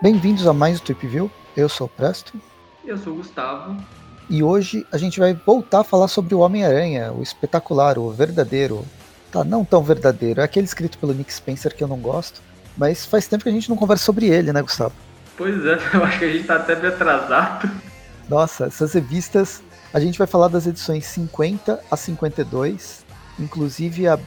Bem-vindos a mais um Trip View. Eu sou o Presto. Eu sou o Gustavo. E hoje a gente vai voltar a falar sobre o Homem-Aranha, o espetacular, o verdadeiro. Tá, não tão verdadeiro. É aquele escrito pelo Nick Spencer que eu não gosto. Mas faz tempo que a gente não conversa sobre ele, né, Gustavo? Pois é, eu acho que a gente tá até bem atrasado. Nossa, essas revistas. A gente vai falar das edições 50 a 52, inclusive a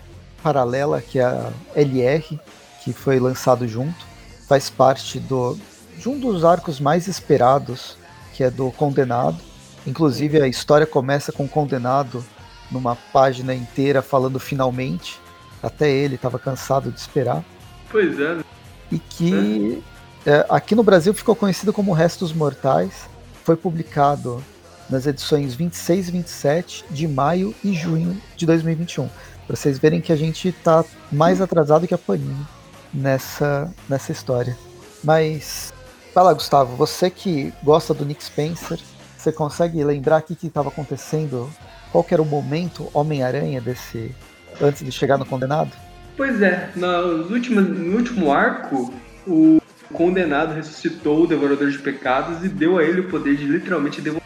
paralela, que é a LR, que foi lançado junto, faz parte do, de um dos arcos mais esperados, que é do Condenado. Inclusive a história começa com o Condenado numa página inteira falando finalmente. Até ele estava cansado de esperar. Pois é. né? E que é, aqui no Brasil ficou conhecido como Restos Mortais. Foi publicado nas edições 26 e 27 de maio e junho de 2021. Para vocês verem que a gente está mais atrasado que a Panini nessa, nessa história. Mas, fala Gustavo, você que gosta do Nick Spencer, você consegue lembrar o que estava acontecendo? Qual era o momento Homem-Aranha desse antes de chegar no Condenado? Pois é, nos últimos, no último arco, o condenado ressuscitou o Devorador de Pecados e deu a ele o poder de literalmente devorar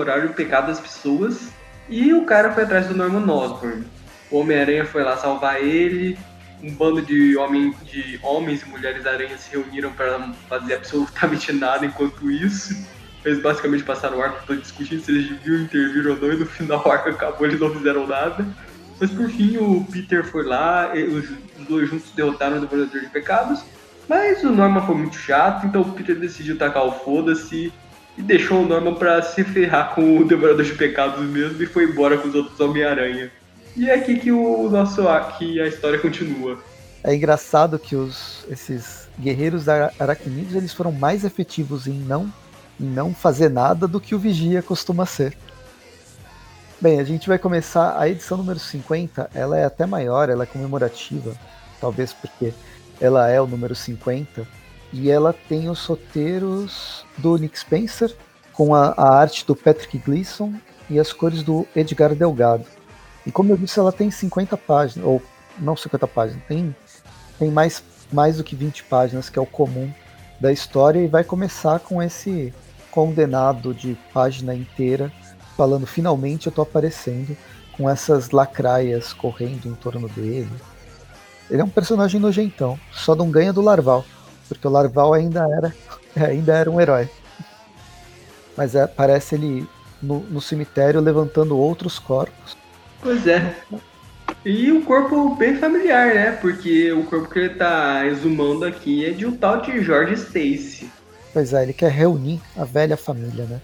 o pecado das pessoas. E o cara foi atrás do Norman Osborn. O Homem-Aranha foi lá salvar ele. Um bando de, homem, de homens e mulheres aranhas se reuniram para fazer absolutamente nada enquanto isso. Eles basicamente passaram o arco discutindo se eles deviam intervir ou não, e no final o arco acabou, eles não fizeram nada. Mas por fim o Peter foi lá, os dois juntos derrotaram o Devorador de Pecados. Mas o Norman foi muito chato, então o Peter decidiu tacar o foda-se e deixou o Norman pra se ferrar com o Devorador de Pecados mesmo e foi embora com os outros Homem-Aranha. E é aqui que o nosso que a história continua. É engraçado que os, esses guerreiros ara- aracnídeos eles foram mais efetivos em não, em não fazer nada do que o Vigia costuma ser. Bem, a gente vai começar a edição número 50, ela é até maior, ela é comemorativa, talvez porque ela é o número 50, e ela tem os roteiros do Nick Spencer, com a, a arte do Patrick Gleason e as cores do Edgar Delgado. E como eu disse, ela tem 50 páginas, ou não 50 páginas, tem, tem mais, mais do que 20 páginas, que é o comum da história, e vai começar com esse condenado de página inteira, falando finalmente eu tô aparecendo, com essas lacraias correndo em torno dele. Ele é um personagem nojentão, só não ganha do Larval, porque o Larval ainda era, ainda era um herói. Mas é, parece ele no, no cemitério levantando outros corpos. Pois é. E um corpo bem familiar, né? Porque o corpo que ele tá exumando aqui é de um tal de George Stacy. Pois é, ele quer reunir a velha família, né?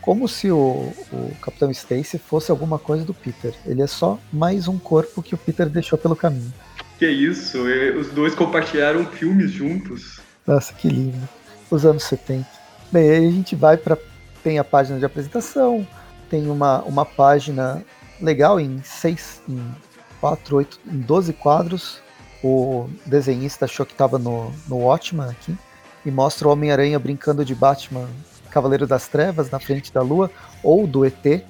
Como se o, o Capitão Stacy fosse alguma coisa do Peter. Ele é só mais um corpo que o Peter deixou pelo caminho. Que isso, é, os dois compartilharam filmes juntos. Nossa, que lindo. Os anos 70. Bem, aí a gente vai para tem a página de apresentação, tem uma, uma página legal em seis, em quatro, oito, em 12 quadros. O desenhista achou que estava no, no Watchman aqui e mostra o Homem-Aranha brincando de Batman Cavaleiro das Trevas na frente da Lua ou do ET, é,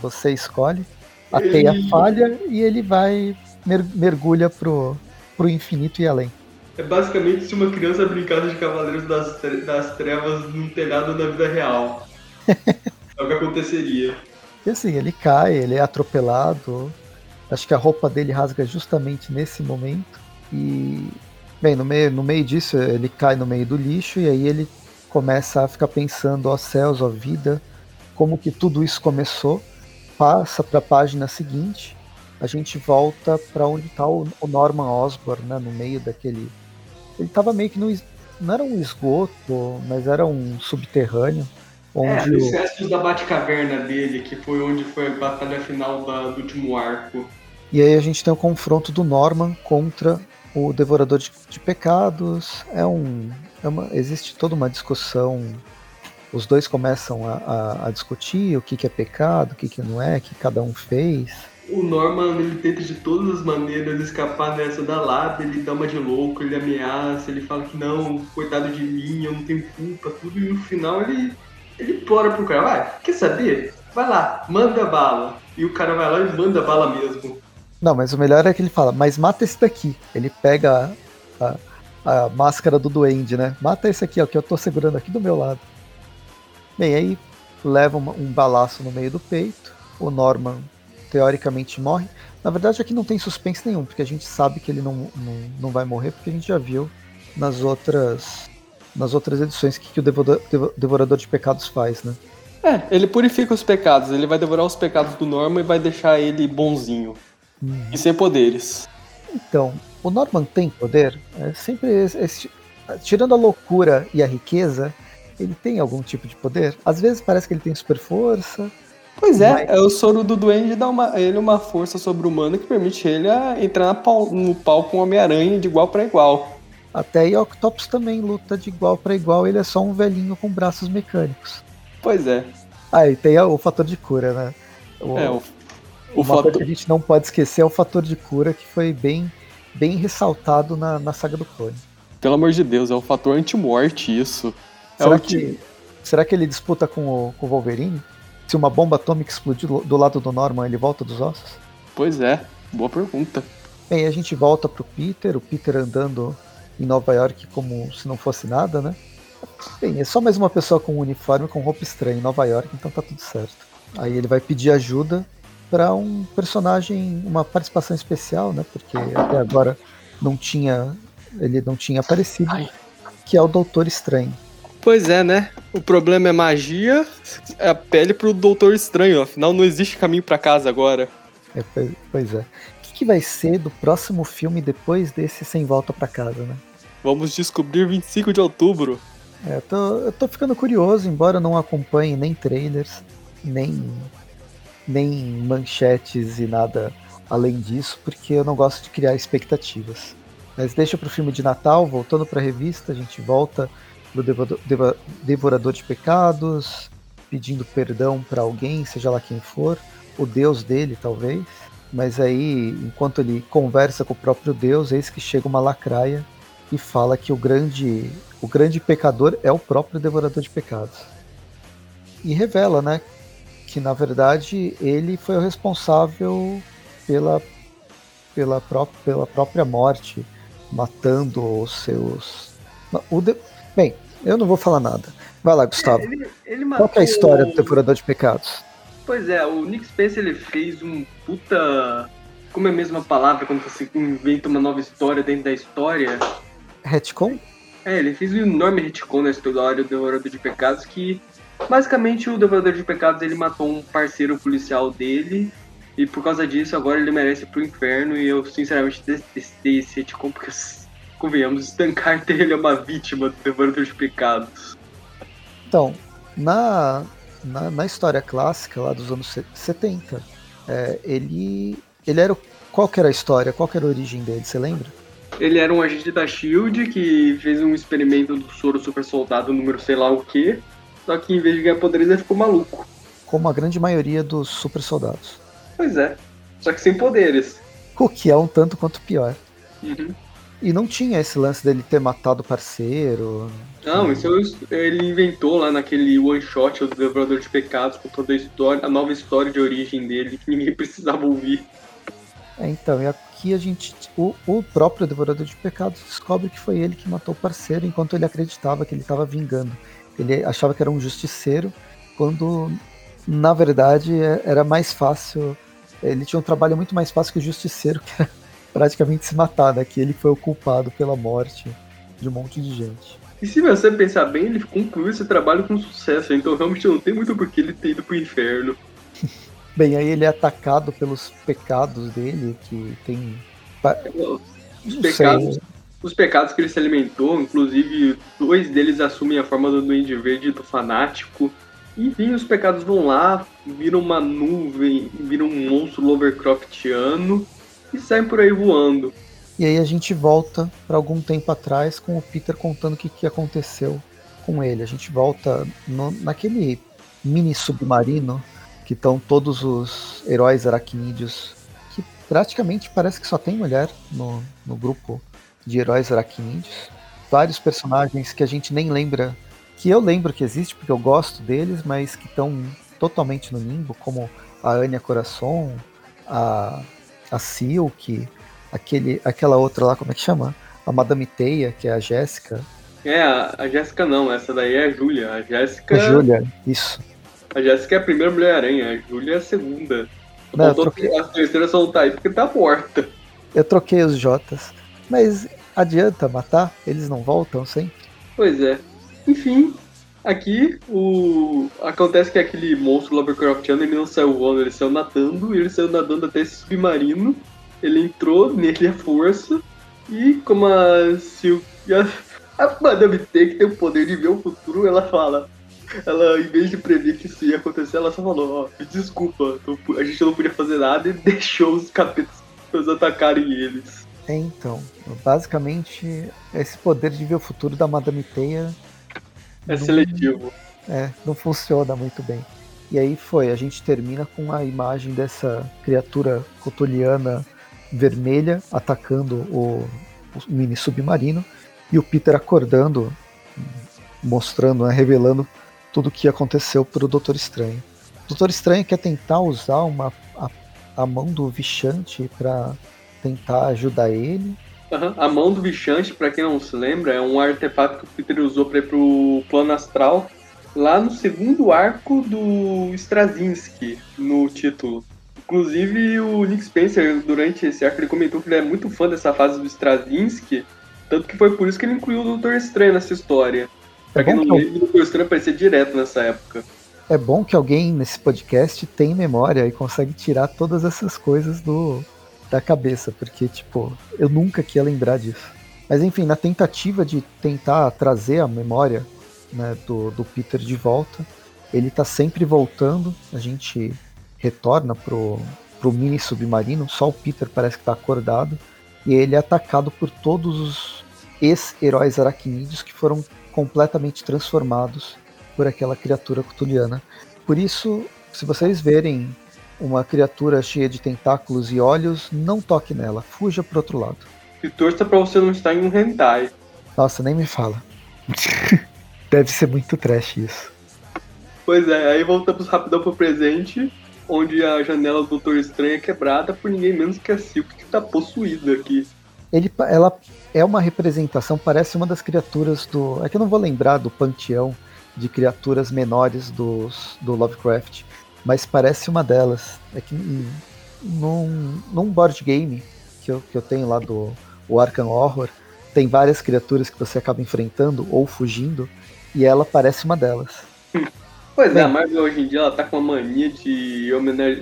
você escolhe. A teia falha e ele vai mer- mergulha pro, pro infinito e além. É basicamente se uma criança brincasse de Cavaleiros das, das Trevas num telhado na vida real. é o que aconteceria. E assim, ele cai, ele é atropelado. Acho que a roupa dele rasga justamente nesse momento. E, bem, no meio, no meio disso, ele cai no meio do lixo e aí ele começa a ficar pensando, ó céus, ó vida, como que tudo isso começou. Passa para a página seguinte, a gente volta para onde está o, o Norman Osborn, né, no meio daquele. Ele estava meio que no. Não era um esgoto, mas era um subterrâneo. É, Onde os o- restos da Batcaverna dele, que foi onde foi a batalha final da- do último arco. E aí a gente tem o confronto do Norman contra o Devorador de, de Pecados. É um, é uma- existe toda uma discussão. Os dois começam a, a- a discutir o que, que é pecado, o que, que não é, o que cada um fez. O Norman, ele tenta de todas as maneiras escapar dessa da lábia, ele dá uma de louco, ele ameaça, ele fala que não, coitado de mim, eu não tenho culpa, tudo, e no final ele, Ele implora pro cara, vai, quer saber? Vai lá, manda bala. E o cara vai lá e manda bala mesmo. Não, mas o melhor é que ele fala, mas mata esse daqui. Ele pega a, a, a máscara do duende, né? Mata esse aqui, ó, que eu tô segurando aqui do meu lado. Bem, aí leva um, um balaço no meio do peito. O Norman teoricamente morre. Na verdade, aqui não tem suspense nenhum, porque a gente sabe que ele não, não, não vai morrer, porque a gente já viu nas outras nas outras edições que, que o Devorador, Devorador de Pecados faz, né? É, ele purifica os pecados, ele vai devorar os pecados do Norman e vai deixar ele bonzinho. Hum. E sem poderes. Então, o Norman tem poder? É sempre esse, tirando a loucura e a riqueza, ele tem algum tipo de poder? Às vezes parece que ele tem super força. Pois é, mas... é o soro do duende dá uma, ele uma força sobre-humana que permite ele entrar pau, no pau com o Homem-Aranha de igual para igual. Até aí Octopus também luta de igual para igual, ele é só um velhinho com braços mecânicos. Pois é. Ah, e tem o fator de cura, né? O, é, o, o fator que a gente não pode esquecer é o fator de cura que foi bem, bem ressaltado na, na saga do clone. Pelo amor de Deus, é o fator anti-morte isso. É será, que, será que ele disputa com o, com o Wolverine? Se uma bomba atômica explodir do, do lado do Norman, ele volta dos ossos? Pois é, boa pergunta. Bem, a gente volta pro Peter, o Peter andando em Nova York como se não fosse nada, né? Bem, é só mais uma pessoa com um uniforme com roupa estranha em Nova York, então tá tudo certo. Aí ele vai pedir ajuda para um personagem, uma participação especial, né? Porque até agora não tinha, ele não tinha aparecido, Ai. que é o Doutor Estranho. Pois é, né? O problema é magia, é a pele pro Doutor Estranho, afinal não existe caminho para casa agora. É, pois é. O que, que vai ser do próximo filme depois desse Sem Volta para Casa, né? Vamos descobrir 25 de outubro. É, eu, tô, eu tô ficando curioso, embora eu não acompanhe nem trailers, nem, nem manchetes e nada além disso, porque eu não gosto de criar expectativas. Mas deixa pro filme de Natal, voltando pra revista, a gente volta Devorador, Devorador de Pecados, pedindo perdão para alguém, seja lá quem for, o Deus dele talvez. Mas aí, enquanto ele conversa com o próprio Deus, eis que chega uma lacraia e fala que o grande, o grande pecador é o próprio devorador de pecados. E revela, né, que na verdade ele foi o responsável pela, pela, pró pela própria morte, matando os seus. O de... Bem, eu não vou falar nada. Vai lá, Gustavo. É, ele, ele matou... Qual é a história do devorador de pecados? Pois é, o Nick Spencer ele fez um puta. Como é a mesma palavra quando você inventa uma nova história dentro da história? retcon? É, ele fez um enorme retcon na história do Devorador de Pecados que basicamente o Devorador de Pecados ele matou um parceiro policial dele e por causa disso agora ele merece ir pro inferno e eu sinceramente detestei esse retcon porque convenhamos, Stan Carter ele é uma vítima do Devorador de Pecados. Então, na, na, na história clássica lá dos anos 70, é, ele, ele era. Qual que era a história? Qual que era a origem dele? Você lembra? Ele era um agente da SHIELD que fez um experimento do soro super soldado número sei lá o que. Só que em vez de ganhar poderes ele ficou maluco. Como a grande maioria dos super soldados. Pois é. Só que sem poderes. O que é um tanto quanto pior. Uhum. E não tinha esse lance dele ter matado o parceiro. Não, isso ele inventou lá naquele one shot do Devorador de Pecados, com toda a história, a nova história de origem dele, que ninguém precisava ouvir. É, então, e aqui a gente. O, o próprio Devorador de Pecados descobre que foi ele que matou o parceiro, enquanto ele acreditava que ele estava vingando. Ele achava que era um justiceiro, quando na verdade é, era mais fácil. Ele tinha um trabalho muito mais fácil que o justiceiro, que era praticamente se matar, né? Que ele foi o culpado pela morte de um monte de gente. E se você pensar bem, ele concluiu esse trabalho com sucesso, então realmente não tem muito por que ele ter ido pro inferno. Bem, aí ele é atacado pelos pecados dele, que tem. Os pecados, os pecados que ele se alimentou, inclusive dois deles assumem a forma do Duende Verde e do Fanático. Enfim, os pecados vão lá, viram uma nuvem, viram um monstro Lovecraftiano e saem por aí voando. E aí a gente volta para algum tempo atrás com o Peter contando o que, que aconteceu com ele. A gente volta no, naquele mini submarino que estão todos os heróis aracnídeos, que praticamente parece que só tem mulher no, no grupo de heróis aracnídeos. Vários personagens que a gente nem lembra que eu lembro que existe, porque eu gosto deles, mas que estão totalmente no limbo, como a Anya Coração, a, a Silk, aquele, aquela outra lá, como é que chama? A Madame Teia, que é a Jéssica. É, a, a Jéssica não, essa daí é a Júlia. A Jéssica. A Júlia, isso. A Jéssica é a primeira Mulher-Aranha, a Júlia é a segunda. Não, troquei... A terceira só não tá aí porque tá morta. Eu troquei os Jotas. Mas adianta matar? Eles não voltam sempre? Pois é. Enfim, aqui o. Acontece que aquele monstro Lovecraftiano ele não saiu voando, ele saiu nadando, e ele saiu nadando até esse submarino. Ele entrou nele à força, e como a Sil... A Madame T, que tem o poder de ver o futuro, ela fala. Ela, em vez de prever que isso ia acontecer, ela só falou, ó, desculpa, a gente não podia fazer nada e deixou os capetas atacarem eles. É, então, basicamente, esse poder de ver o futuro da Madame Teia... É não, seletivo. É, não funciona muito bem. E aí foi, a gente termina com a imagem dessa criatura cotuliana vermelha atacando o, o mini submarino e o Peter acordando, mostrando, né, revelando tudo o que aconteceu para o Doutor Estranho. O Doutor Estranho quer tentar usar uma, a, a mão do Vichante para tentar ajudar ele. Uhum. A mão do Vichante, para quem não se lembra, é um artefato que o Peter usou para ir pro plano astral lá no segundo arco do Straczynski, no título. Inclusive, o Nick Spencer, durante esse arco, ele comentou que ele é muito fã dessa fase do Straczynski, tanto que foi por isso que ele incluiu o Doutor Estranho nessa história. Pra é quem não lembra, o Doutor Estranho aparecia direto nessa época. É bom que alguém nesse podcast tem memória e consegue tirar todas essas coisas do da cabeça, porque, tipo, eu nunca queria lembrar disso. Mas enfim, na tentativa de tentar trazer a memória né, do, do Peter de volta, ele tá sempre voltando, a gente retorna pro, pro mini submarino, só o Peter parece que tá acordado, e ele é atacado por todos os ex-heróis aracnídeos que foram completamente transformados por aquela criatura cutuliana. Por isso, se vocês verem uma criatura cheia de tentáculos e olhos, não toque nela, fuja pro outro lado. E torça pra você não estar em um hentai. Nossa, nem me fala. Deve ser muito trash isso. Pois é, aí voltamos rapidão pro presente onde a janela do Doutor Estranho é quebrada por ninguém menos que a Silk, que tá possuída aqui. Ele, ela é uma representação, parece uma das criaturas do. É que eu não vou lembrar do panteão de criaturas menores dos, do Lovecraft, mas parece uma delas. É que num, num board game que eu, que eu tenho lá do o Arkham Horror, tem várias criaturas que você acaba enfrentando ou fugindo, e ela parece uma delas. Pois é, a Marvel hoje em dia ela tá com a mania de,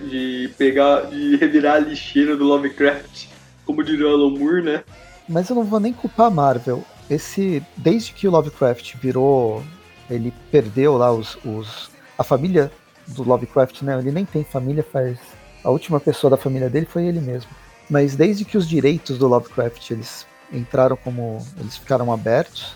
de pegar, de revirar a lixeira do Lovecraft, como diria o Alan Moore, né? Mas eu não vou nem culpar a Marvel. Esse, desde que o Lovecraft virou, ele perdeu lá os, os a família do Lovecraft, né? Ele nem tem família, faz a última pessoa da família dele foi ele mesmo. Mas desde que os direitos do Lovecraft eles entraram como eles ficaram abertos,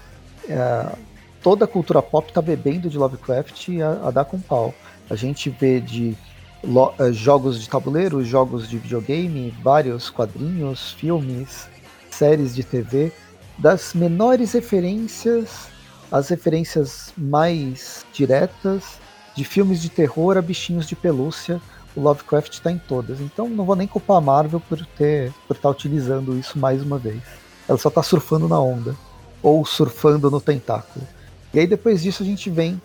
é, toda a cultura pop está bebendo de Lovecraft a, a, dar com pau. A gente vê de lo, uh, jogos de tabuleiro, jogos de videogame, vários quadrinhos, filmes, séries de TV, das menores referências às referências mais diretas, de filmes de terror a bichinhos de pelúcia. O Lovecraft está em todas. Então não vou nem culpar a Marvel por ter por estar tá utilizando isso mais uma vez. Ela só está surfando na onda ou surfando no tentáculo. E aí depois disso a gente vem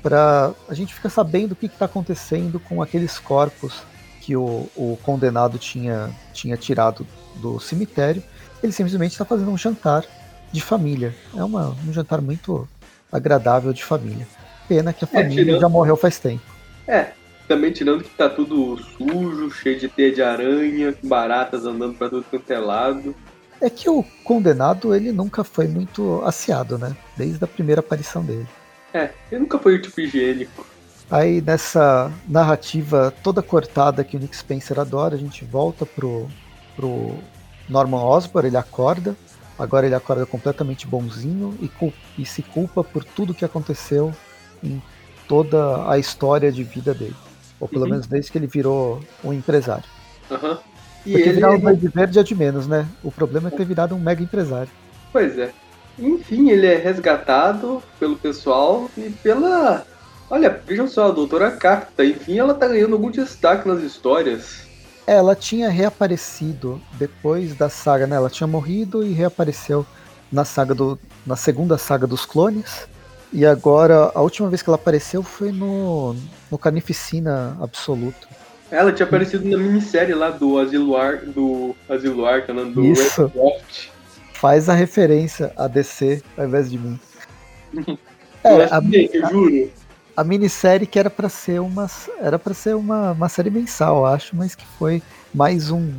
para a gente fica sabendo o que está acontecendo com aqueles corpos que o, o, condenado tinha, tinha tirado do cemitério. Ele simplesmente está fazendo um jantar de família. É uma, um jantar muito agradável de família. Pena que a é, família é, tirando... já morreu faz tempo. É, também tirando que tá tudo sujo, cheio de teia de aranha, baratas andando para tudo quanto é lado. É que o condenado, ele nunca foi muito aciado, né? Desde a primeira aparição dele. É, ele nunca foi o tipo higiênico. Aí nessa narrativa toda cortada que o Nick Spencer adora, a gente volta pro, pro Norman Osborn, ele acorda. Agora ele acorda completamente bonzinho e, e se culpa por tudo que aconteceu em toda a história de vida dele. Ou pelo uhum. menos desde que ele virou um empresário. Uhum. E Porque ele... virar um Verde Verde é de menos, né? O problema é ter virado um mega empresário. Pois é. Enfim, ele é resgatado pelo pessoal e pela. Olha, vejam só, a doutora Carta, enfim, ela tá ganhando algum destaque nas histórias. É, ela tinha reaparecido depois da saga, né? Ela tinha morrido e reapareceu na saga do. na segunda saga dos clones. E agora, a última vez que ela apareceu foi no, no Carnificina Absoluto. Ela tinha aparecido na minissérie lá do Asilo Ar, do Asilo Arkham, do Isso. Faz a referência a DC ao invés de mim. é, a, eu juro. A, a minissérie que era para ser uma era para ser uma, uma série mensal, acho, mas que foi mais um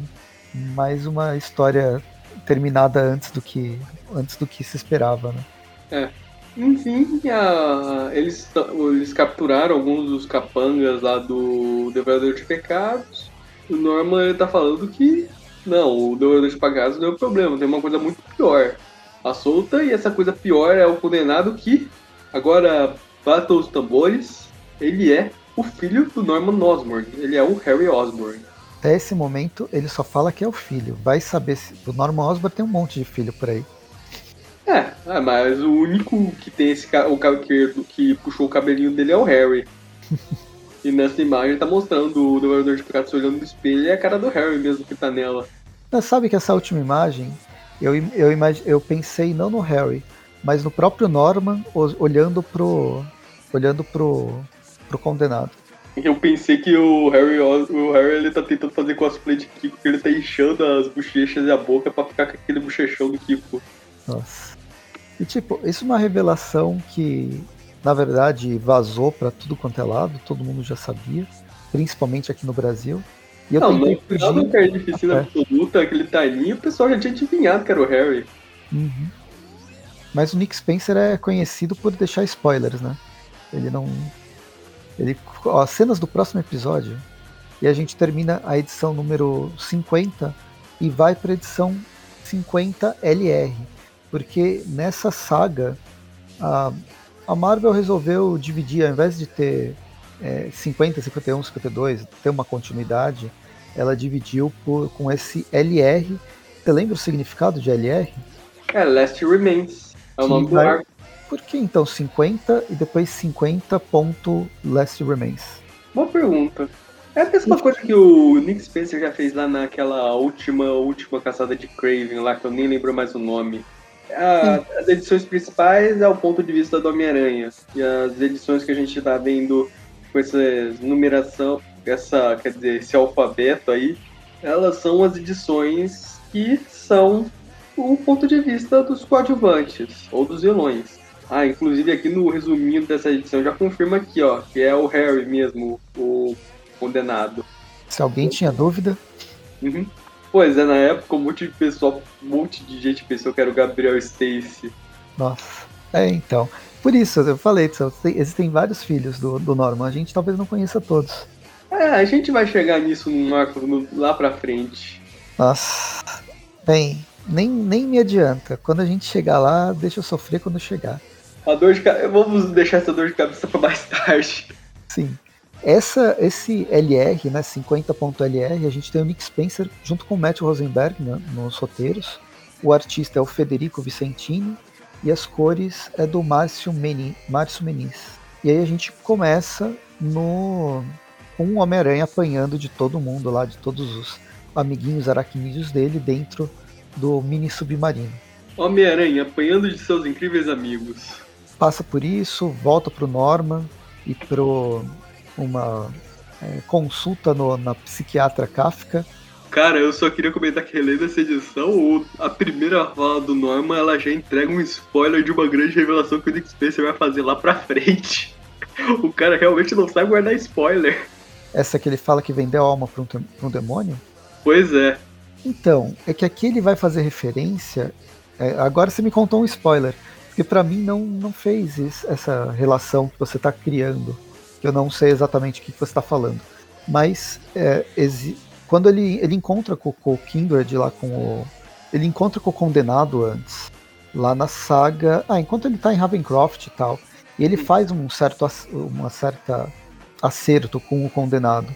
mais uma história terminada antes do que antes do que se esperava, né? É. Enfim, a, eles, eles capturaram alguns dos capangas lá do Devorador de Pecados. O Norman ele tá falando que não, o Devorador de Pecados não é o problema, tem uma coisa muito pior. A solta e essa coisa pior é o condenado que, agora bata os tambores, ele é o filho do Norman Osborn, ele é o Harry Osborn. Até esse momento ele só fala que é o filho. Vai saber se. O Norman Osborn tem um monte de filho por aí. É, é, mas o único que tem esse o que, que puxou o cabelinho dele é o Harry. e nessa imagem tá mostrando o Devorador de Pecados olhando no espelho e é a cara do Harry mesmo que tá nela. Mas sabe que essa última imagem, eu, eu, imag, eu pensei não no Harry, mas no próprio Norman olhando pro. olhando pro. pro condenado. Eu pensei que o Harry, o Harry ele tá tentando fazer cosplay de Kiko, porque ele tá inchando as bochechas e a boca pra ficar com aquele bochechão do Kiko. Nossa. E tipo, isso é uma revelação que, na verdade, vazou para tudo quanto é lado, todo mundo já sabia, principalmente aqui no Brasil. E eu não, no final da Carnificina Absoluta, aquele timinho, o pessoal já tinha adivinhado que era o Harry. Uhum. Mas o Nick Spencer é conhecido por deixar spoilers, né? Ele não. Ele. Ó, as cenas do próximo episódio. E a gente termina a edição número 50 e vai para edição 50 LR porque nessa saga a, a Marvel resolveu dividir, ao invés de ter é, 50, 51, 52, ter uma continuidade, ela dividiu por, com esse LR. Você lembra o significado de LR? É, Last Remains. É o nome do arco. Por que então 50 e depois 50 ponto Last Remains? Boa pergunta. É a mesma coisa que o Nick Spencer já fez lá naquela última última caçada de Craven lá, que eu nem lembro mais o nome. A, as edições principais é o ponto de vista do Homem-Aranha. E as edições que a gente está vendo com essa numeração, essa, quer dizer, esse alfabeto aí, elas são as edições que são o ponto de vista dos coadjuvantes, ou dos vilões. Ah, inclusive aqui no resuminho dessa edição já confirma aqui, ó, que é o Harry mesmo, o condenado. Se alguém tinha dúvida. Uhum. Pois é, na época um monte de pessoal, um monte de gente pensou que era o Gabriel Stacy. Nossa. É, então. Por isso, eu falei, existem vários filhos do, do Norman, a gente talvez não conheça todos. É, a gente vai chegar nisso no arco lá pra frente. Nossa. Bem, nem, nem me adianta. Quando a gente chegar lá, deixa eu sofrer quando chegar. A dor de cabeça. Vamos deixar essa dor de cabeça pra mais tarde. Sim. Essa, esse LR, né, 50.LR, a gente tem o Nick Spencer junto com o Matt Rosenberg né, nos roteiros. O artista é o Federico Vicentini e as cores é do Márcio, Meni, Márcio Meniz. E aí a gente começa no com um Homem-Aranha apanhando de todo mundo lá, de todos os amiguinhos aracnídeos dele dentro do mini submarino. Homem-Aranha apanhando de seus incríveis amigos. Passa por isso, volta pro Norman e pro uma é, consulta no, na psiquiatra Kafka. Cara, eu só queria comentar que relendo essa edição, a primeira fala do Norman, ela já entrega um spoiler de uma grande revelação que o Nick Spencer vai fazer lá pra frente. O cara realmente não sabe guardar spoiler. Essa que ele fala que vendeu a alma pra um, pra um demônio? Pois é. Então, é que aqui ele vai fazer referência. É, agora você me contou um spoiler. Porque para mim não, não fez isso, essa relação que você tá criando que eu não sei exatamente o que você está falando. Mas é, quando ele, ele encontra com, com, o Kindred lá com o. Ele encontra com o condenado antes. Lá na saga. Ah, enquanto ele está em Ravencroft e tal. E ele faz um certo, uma certa acerto com o condenado.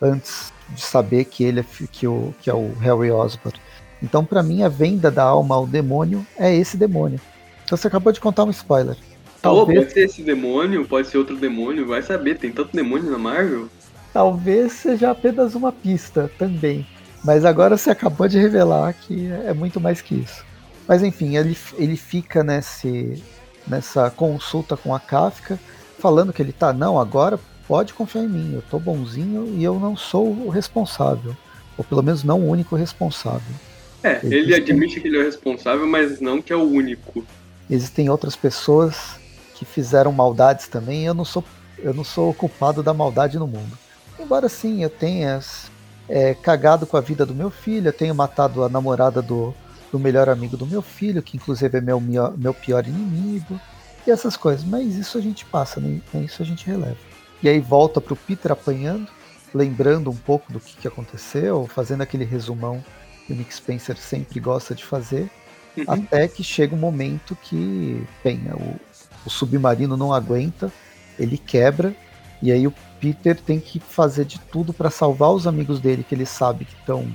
Antes de saber que ele é, que o, que é o Harry Osborn. Então, para mim, a venda da alma ao demônio é esse demônio. Então você acabou de contar um spoiler. Talvez... pode ser esse demônio, pode ser outro demônio, vai saber, tem tanto demônio na Marvel. Talvez seja apenas uma pista também. Mas agora você acabou de revelar que é muito mais que isso. Mas enfim, ele, ele fica nesse, nessa consulta com a Kafka, falando que ele tá, não, agora pode confiar em mim, eu tô bonzinho e eu não sou o responsável. Ou pelo menos não o único responsável. É, Existem... ele admite que ele é o responsável, mas não que é o único. Existem outras pessoas que fizeram maldades também, eu não sou eu não sou o culpado da maldade no mundo. Embora sim, eu tenha é, cagado com a vida do meu filho, eu tenho matado a namorada do, do melhor amigo do meu filho, que inclusive é meu, meu pior inimigo, e essas coisas. Mas isso a gente passa, né? isso a gente releva. E aí volta pro Peter apanhando, lembrando um pouco do que, que aconteceu, fazendo aquele resumão que o Nick Spencer sempre gosta de fazer, uhum. até que chega um momento que, bem, o, o submarino não aguenta, ele quebra, e aí o Peter tem que fazer de tudo para salvar os amigos dele que ele sabe que estão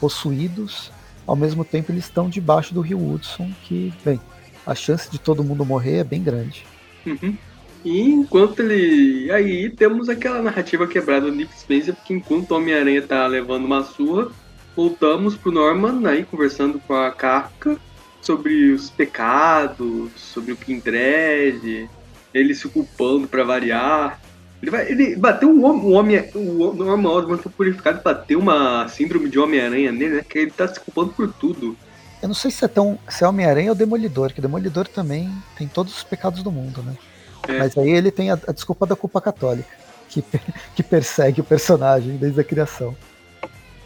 possuídos ao mesmo tempo eles estão debaixo do rio Hudson, que, bem, a chance de todo mundo morrer é bem grande. Uhum. E enquanto ele. Aí temos aquela narrativa quebrada do Nick Spencer, porque enquanto o Homem-Aranha tá levando uma surra, voltamos pro Norman aí conversando com a Kafka sobre os pecados, sobre o Kindred, ele se culpando para variar. Ele, vai, ele bateu um homem, um homem o Norman Osborn foi purificado bateu uma síndrome de Homem-Aranha nele, né? Que ele tá se culpando por tudo. Eu não sei se é tão. se é Homem-Aranha ou Demolidor, que Demolidor também tem todos os pecados do mundo, né? É. Mas aí ele tem a, a, desculpa da culpa católica, que, que persegue o personagem desde a criação.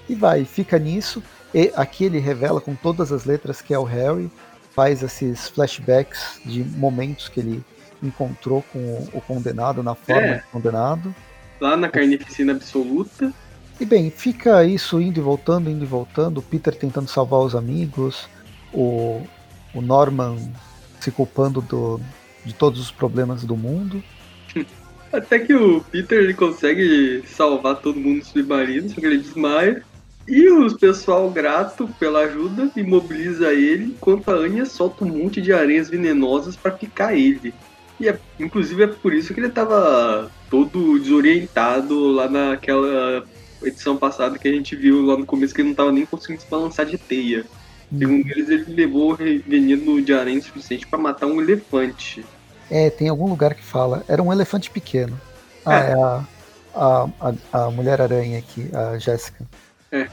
E vai, fica nisso. E aqui ele revela com todas as letras que é o Harry, faz esses flashbacks de momentos que ele encontrou com o condenado na forma é. de condenado. Lá na carnificina absoluta. E bem, fica isso indo e voltando, indo e voltando, o Peter tentando salvar os amigos, o, o Norman se culpando do, de todos os problemas do mundo. Até que o Peter ele consegue salvar todo mundo do submarino, só que ele desmaia. E o pessoal grato pela ajuda imobiliza ele, enquanto a Anya solta um monte de areias venenosas para picar ele. E é, inclusive é por isso que ele tava todo desorientado lá naquela edição passada que a gente viu lá no começo que ele não tava nem conseguindo se balançar de teia. Segundo eles, ele levou veneno de aranha suficiente para matar um elefante. É, tem algum lugar que fala. Era um elefante pequeno. Ah, é, é a, a, a, a Mulher-Aranha aqui, a Jéssica. É.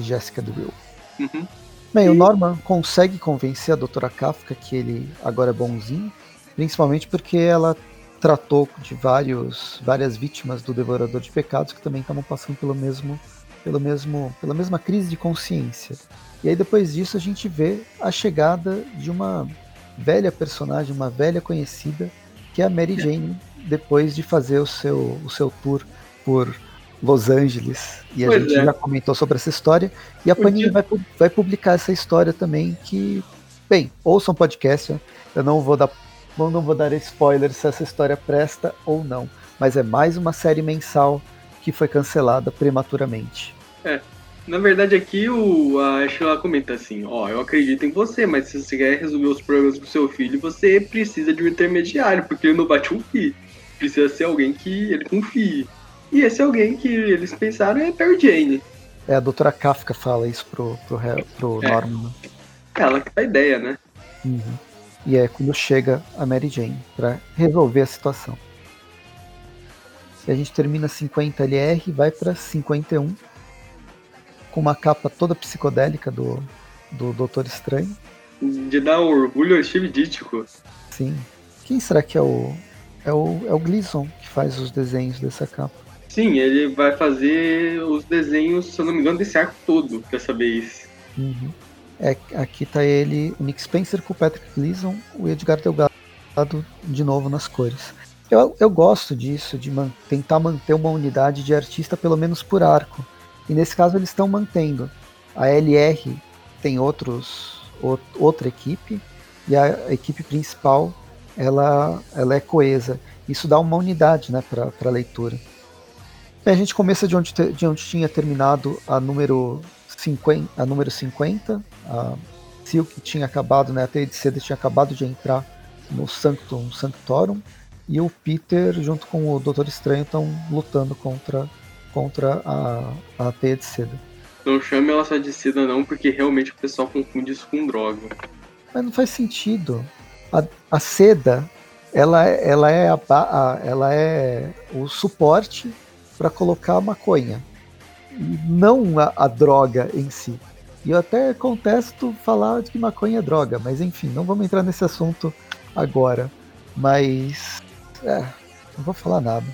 Jéssica do Will. Uhum. Bem, e... o Norman consegue convencer a doutora Kafka que ele agora é bonzinho principalmente porque ela tratou de vários, várias vítimas do Devorador de Pecados que também estavam passando pelo mesmo, pelo mesmo, pela mesma crise de consciência. E aí depois disso a gente vê a chegada de uma velha personagem, uma velha conhecida, que é a Mary Jane, depois de fazer o seu, o seu tour por Los Angeles. E a pois gente é. já comentou sobre essa história. E a Panini vai, vai publicar essa história também, que, bem, ouçam podcast. Eu não vou dar não vou dar spoiler se essa história presta ou não, mas é mais uma série mensal que foi cancelada prematuramente. É. Na verdade, aqui o, a Ashley comenta assim: Ó, eu acredito em você, mas se você quer resolver os problemas do seu filho, você precisa de um intermediário, porque ele não vai te confie. Precisa ser alguém que ele confie. E esse alguém que eles pensaram é Perry Jane. É, a doutora Kafka fala isso pro, pro, pro é. Norman. Ela que dá ideia, né? Uhum. E é quando chega a Mary Jane para resolver a situação. E a gente termina 50 LR e vai para 51 com uma capa toda psicodélica do, do Doutor Estranho. De dar orgulho ao Steve Ditko. Sim. Quem será que é o. É o, é o Gleason que faz os desenhos dessa capa. Sim, ele vai fazer os desenhos, se eu não me engano, desse arco todo dessa vez. Uhum. É, aqui tá ele, o Nick Spencer com o Patrick Gleason, o Edgar Delgado de novo nas cores. Eu, eu gosto disso, de man, tentar manter uma unidade de artista pelo menos por arco. E nesse caso eles estão mantendo. A LR tem outros, outra equipe e a equipe principal ela, ela é coesa. Isso dá uma unidade né, para a leitura. E a gente começa de onde, de onde tinha terminado a número 50, a número 50, a Silk tinha acabado, né? A Teia de Seda tinha acabado de entrar no Sanctum Sanctorum. E o Peter, junto com o Doutor Estranho, estão lutando contra, contra a, a Teia de Seda. Não chame ela só de seda, não, porque realmente o pessoal confunde isso com droga. Mas não faz sentido. A, a seda, ela, ela, é a, a, ela é o suporte para colocar a maconha, não a, a, droga em si. E eu até contesto falar de que maconha é droga, mas enfim, não vamos entrar nesse assunto agora. Mas. É, não vou falar nada.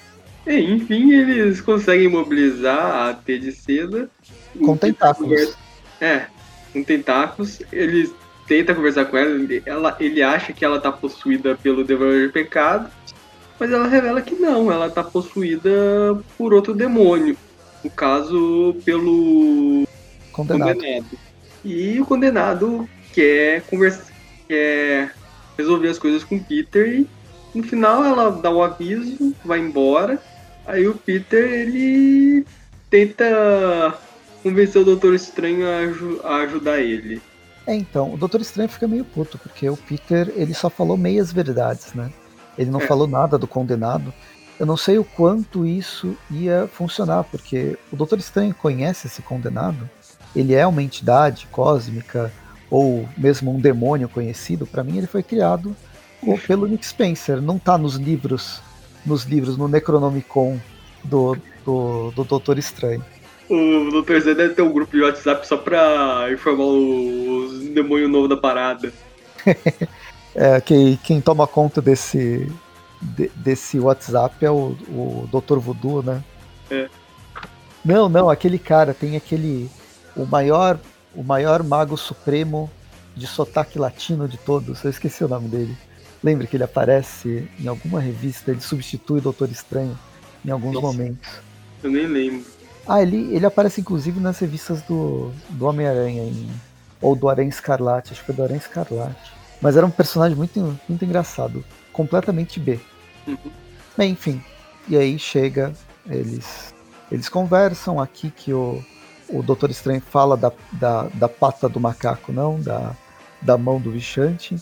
É, enfim, eles conseguem mobilizar a T de seda. Com tentáculos. É, com tentáculos. Eles tentam conversar com ela, ela, ele acha que ela tá possuída pelo Devorador de Pecado, mas ela revela que não, ela tá possuída por outro demônio. No caso, pelo condenado. condenado. E o condenado quer conversar, quer resolver as coisas com Peter e no final ela dá o um aviso, vai embora. Aí o Peter ele tenta convencer o Doutor Estranho a, a ajudar ele. É, então, o Doutor Estranho fica meio puto, porque o Peter ele só falou meias verdades, né? Ele não é. falou nada do condenado. Eu não sei o quanto isso ia funcionar, porque o Doutor Estranho conhece esse condenado. Ele é uma entidade cósmica ou mesmo um demônio conhecido. Para mim, ele foi criado pelo Nick Spencer. Não tá nos livros, nos livros no Necronomicon do, do, do Doutor Estranho. O Dr. Zé deve ter um grupo de WhatsApp só pra informar os demônios novos da parada. é, que, quem toma conta desse, de, desse WhatsApp é o, o Dr. Voodoo, né? É. Não, não, aquele cara tem aquele. O maior, o maior mago supremo de sotaque latino de todos. Eu esqueci o nome dele. Lembra que ele aparece em alguma revista, ele substitui o Doutor Estranho em alguns Nossa, momentos. Eu nem lembro. Ah, ele, ele aparece inclusive nas revistas do, do Homem-Aranha, ou do Aranha Escarlate, acho que foi do Aranha Escarlate. Mas era um personagem muito, muito engraçado, completamente B. Uhum. Bem, enfim, e aí chega, eles, eles conversam aqui que o, o Doutor Estranho fala da, da, da pata do macaco, não, da, da mão do Vichante.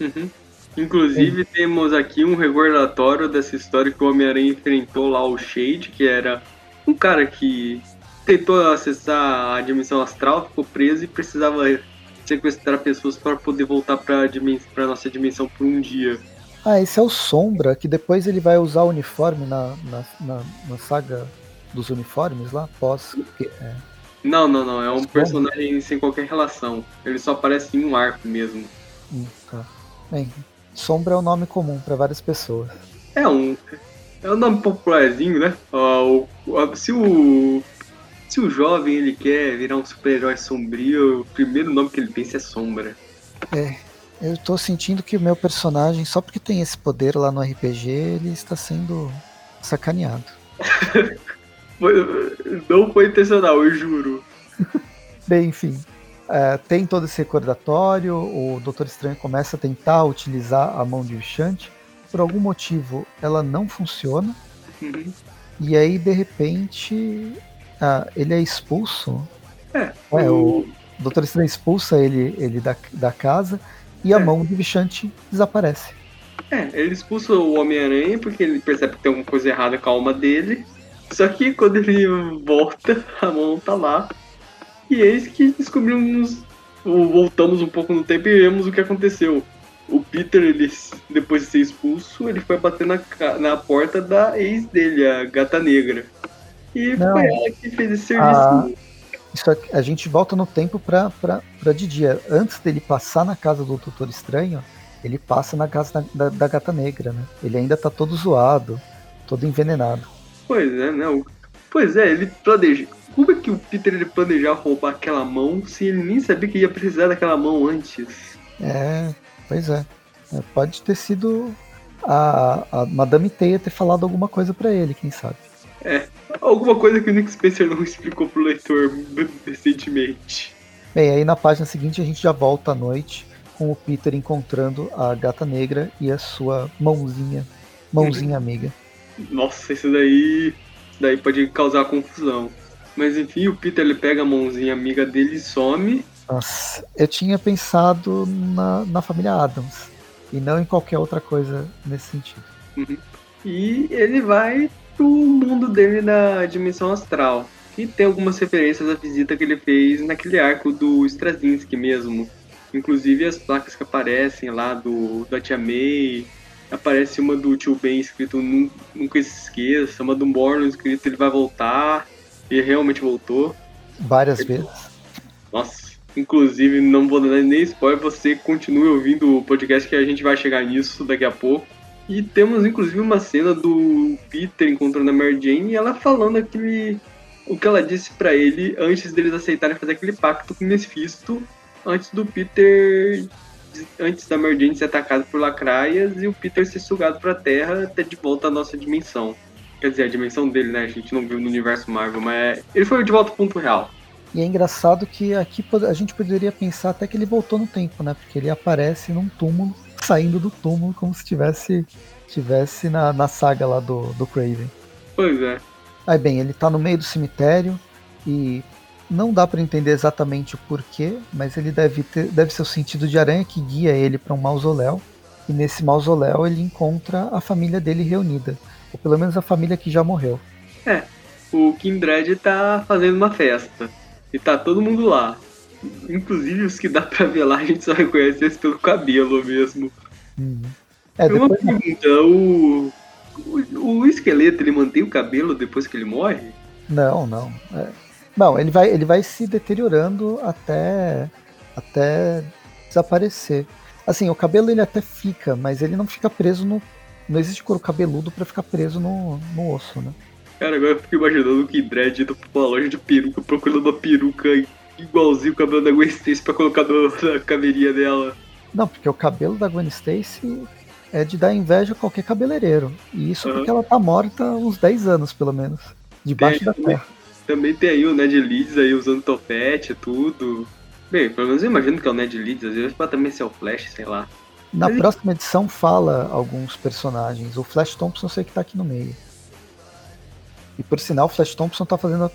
Uhum. Inclusive, temos aqui um recordatório dessa história que o Homem-Aranha enfrentou lá o Shade, que era um cara que tentou acessar a dimensão astral, ficou preso e precisava sequestrar pessoas para poder voltar para a nossa dimensão por um dia. Ah, esse é o Sombra, que depois ele vai usar o uniforme na, na, na, na saga dos uniformes lá, pós. É... Não, não, não. É um personagem sem qualquer relação. Ele só aparece em um arco mesmo. Hum, tá. Bem, Sombra é um nome comum para várias pessoas. É um é um nome popularzinho, né? Uh, o, se o se o jovem ele quer virar um super-herói sombrio, o primeiro nome que ele pensa é Sombra. É, eu tô sentindo que o meu personagem, só porque tem esse poder lá no RPG, ele está sendo sacaneado. Não foi intencional, eu juro. Bem, enfim. É, tem todo esse recordatório, o Doutor Estranho começa a tentar utilizar a mão de Uxante por algum motivo ela não funciona. Uhum. E aí, de repente, ah, ele é expulso. É, é o... o Doutor Estranho expulsa ele, ele da, da casa e a é. mão de Vichante desaparece. É, ele expulsa o Homem-Aranha porque ele percebe que tem alguma coisa errada com a alma dele. Só que quando ele volta, a mão tá lá. E eis que descobrimos, voltamos um pouco no tempo e vemos o que aconteceu o Peter, ele, depois de ser expulso, ele foi bater na, na porta da ex dele, a Gata Negra. E Não, foi ela que fez esse serviço. A, isso aqui, a gente volta no tempo pra, pra, pra de dia. Antes dele passar na casa do Doutor Estranho, ele passa na casa da, da, da Gata Negra, né? Ele ainda tá todo zoado, todo envenenado. Pois é, né? Pois é, ele planeja. Como é que o Peter ele planejar roubar aquela mão se ele nem sabia que ia precisar daquela mão antes? É, Pois é. é. Pode ter sido a, a Madame Teia ter falado alguma coisa para ele, quem sabe. É, alguma coisa que o Nick Spencer não explicou pro leitor recentemente. Bem, aí na página seguinte a gente já volta à noite com o Peter encontrando a gata negra e a sua mãozinha, mãozinha amiga. Nossa, isso daí, daí pode causar confusão. Mas enfim, o Peter ele pega a mãozinha amiga dele e some Nossa, eu tinha pensado na, na família Adams e não em qualquer outra coisa nesse sentido. Uhum. E ele vai pro mundo dele na dimensão astral. E tem algumas referências à visita que ele fez naquele arco do Straczynski mesmo. Inclusive as placas que aparecem lá do da Tia May. Aparece uma do Tio Ben escrito Nunca se esqueça, uma do Morlon escrito Ele vai voltar. E realmente voltou. Várias ele... vezes. Nossa, inclusive não vou dar nem spoiler, você continue ouvindo o podcast que a gente vai chegar nisso daqui a pouco. E temos inclusive uma cena do Peter encontrando a Mary Jane e ela falando aquele o que ela disse para ele antes deles aceitarem fazer aquele pacto com o Mephisto, antes do Peter antes da Mary Jane ser atacada por lacraias e o Peter ser sugado para a Terra até de volta à nossa dimensão. Quer dizer, a dimensão dele, né? A gente não viu no universo Marvel, mas ele foi de volta ao ponto real. E é engraçado que aqui a gente poderia pensar até que ele voltou no tempo, né? Porque ele aparece num túmulo saindo do túmulo como se tivesse, tivesse na, na saga lá do, do Craven. Pois é. Aí bem, ele tá no meio do cemitério e não dá para entender exatamente o porquê, mas ele deve, ter, deve ser o sentido de aranha que guia ele para um mausoléu. E nesse mausoléu ele encontra a família dele reunida, ou pelo menos a família que já morreu. É, o Kindred tá fazendo uma festa e tá todo mundo lá. Inclusive os que dá pra ver lá, a gente só reconhece esse pelo cabelo mesmo. Uhum. É, depois... Uma pergunta, o, o, o, esqueleto, ele mantém o cabelo depois que ele morre? Não, não. É... Não, ele vai, ele vai se deteriorando até, até desaparecer. Assim, o cabelo ele até fica, mas ele não fica preso no. Não existe couro cabeludo para ficar preso no, no osso, né? Cara, agora eu fico imaginando que Dredd indo pra uma loja de peruca procurando uma peruca igualzinho o cabelo da Gwen Stacy pra colocar no, na caveirinha dela. Não, porque o cabelo da Gwen Stacy é de dar inveja a qualquer cabeleireiro. E isso uhum. porque ela tá morta há uns 10 anos, pelo menos. Debaixo tem, da terra. Também tem aí o Ned Leeds aí usando topete e tudo. Bem, pelo menos eu imagino que é o Ned Leeds, às vezes pode também ser o Flash, sei lá. Na Mas próxima edição fala alguns personagens. O Flash Thompson sei que tá aqui no meio. E por sinal, o Flash Thompson tá fazendo.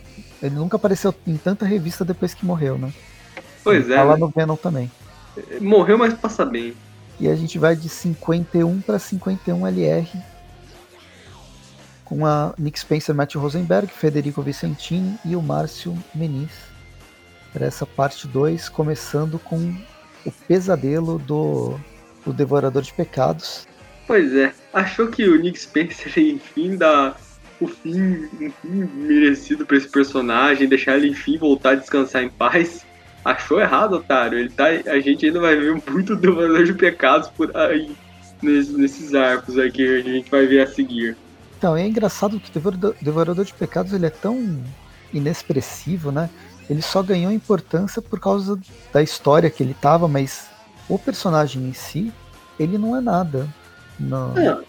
Ele nunca apareceu em tanta revista depois que morreu, né? Pois Ele é. Tá lá né? no Venom também. Morreu, mas passa bem. E a gente vai de 51 para 51 LR. Com a Nick Spencer, Matt Rosenberg, Federico Vicentini e o Márcio Meniz. Para essa parte 2, começando com o pesadelo do, do Devorador de Pecados. Pois é, achou que o Nick Spencer, enfim, dá o fim, um fim merecido para esse personagem, deixar ele enfim voltar a descansar em paz. Achou errado, otário. Ele tá, a gente ainda vai ver muito Devorador de Pecados por aí, nesses, nesses arcos aí que a gente vai ver a seguir. Então, é engraçado que o Devorador, Devorador de Pecados ele é tão inexpressivo, né? Ele só ganhou importância por causa da história que ele tava, mas o personagem em si, ele não é nada. Não. É,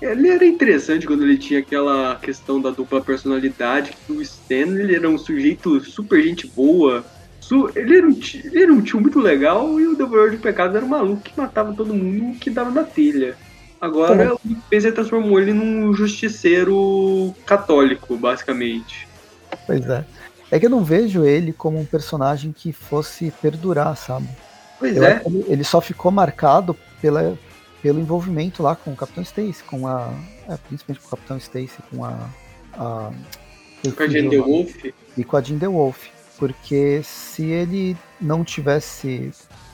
ele era interessante quando ele tinha aquela questão da dupla personalidade, que o Stan ele era um sujeito super gente boa. Ele, era um tio, ele era um tio muito legal e o Devorador de Pecados era um maluco que matava todo mundo que dava na telha. Agora o Spencer transformou ele num justiceiro católico, basicamente. Pois é. É que eu não vejo ele como um personagem que fosse perdurar, sabe? Pois eu é. Ele só ficou marcado pela, pelo envolvimento lá com o Capitão Stacy, com a. É, principalmente com o Capitão Stacy, com a. a com a Jean Wolf. E com a Jean Wolf. Porque se ele não tivesse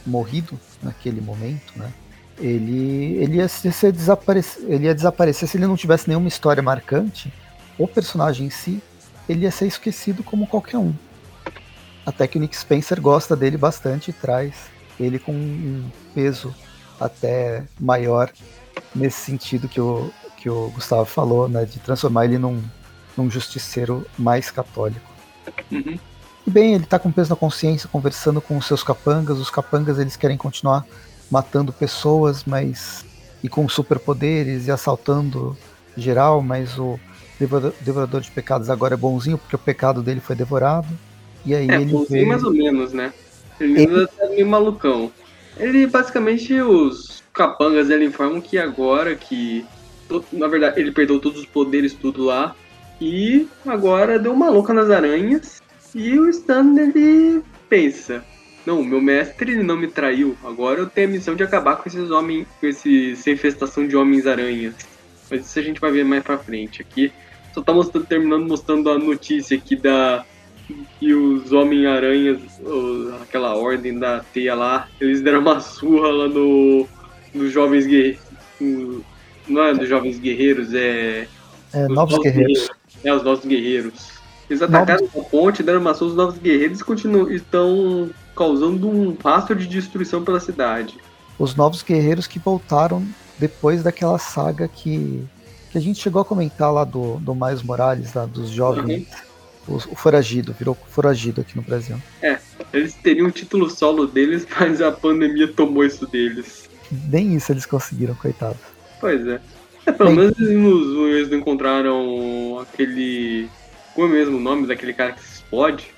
morrido naquele momento, né? Ele, ele, ia ser desaparecer, ele ia desaparecer se ele não tivesse nenhuma história marcante. O personagem em si, ele ia ser esquecido como qualquer um. Até que o Nick Spencer gosta dele bastante e traz ele com um peso até maior nesse sentido que o, que o Gustavo falou, né, de transformar ele num, num justiceiro mais católico. Uhum. E bem, ele tá com peso na consciência, conversando com os seus capangas. Os capangas eles querem continuar matando pessoas, mas e com superpoderes e assaltando geral, mas o devorador de pecados agora é bonzinho porque o pecado dele foi devorado. E aí é, ele bonzinho vê... mais ou menos, né? Ele, ele... tá meio malucão. Ele basicamente os capangas ele informam que agora que na verdade ele perdeu todos os poderes tudo lá e agora deu uma louca nas aranhas e o Stan ele pensa Não, meu mestre não me traiu. Agora eu tenho a missão de acabar com esses homens, com esse, essa infestação de homens-aranhas. Mas isso a gente vai ver mais pra frente. Aqui só tá mostrando, terminando mostrando a notícia aqui da que os Homem-Aranhas, aquela ordem da teia lá, eles deram uma surra lá no nos jovens guerreiros. Não é dos jovens guerreiros, é. É, novos, guerreiros. guerreiros. É, os novos guerreiros. Eles atacaram novos... a ponte, deram uma surra, os novos guerreiros e continuam, estão causando um rastro de destruição pela cidade. Os novos guerreiros que voltaram depois daquela saga que, que a gente chegou a comentar lá do, do Miles Morales, lá dos jovens. Uhum. O, o foragido, virou foragido aqui no Brasil. É, eles teriam o título solo deles, mas a pandemia tomou isso deles. Nem isso eles conseguiram, coitado. Pois é. é pelo Bem, menos eles não encontraram aquele. Como é mesmo o nome daquele cara que se explode?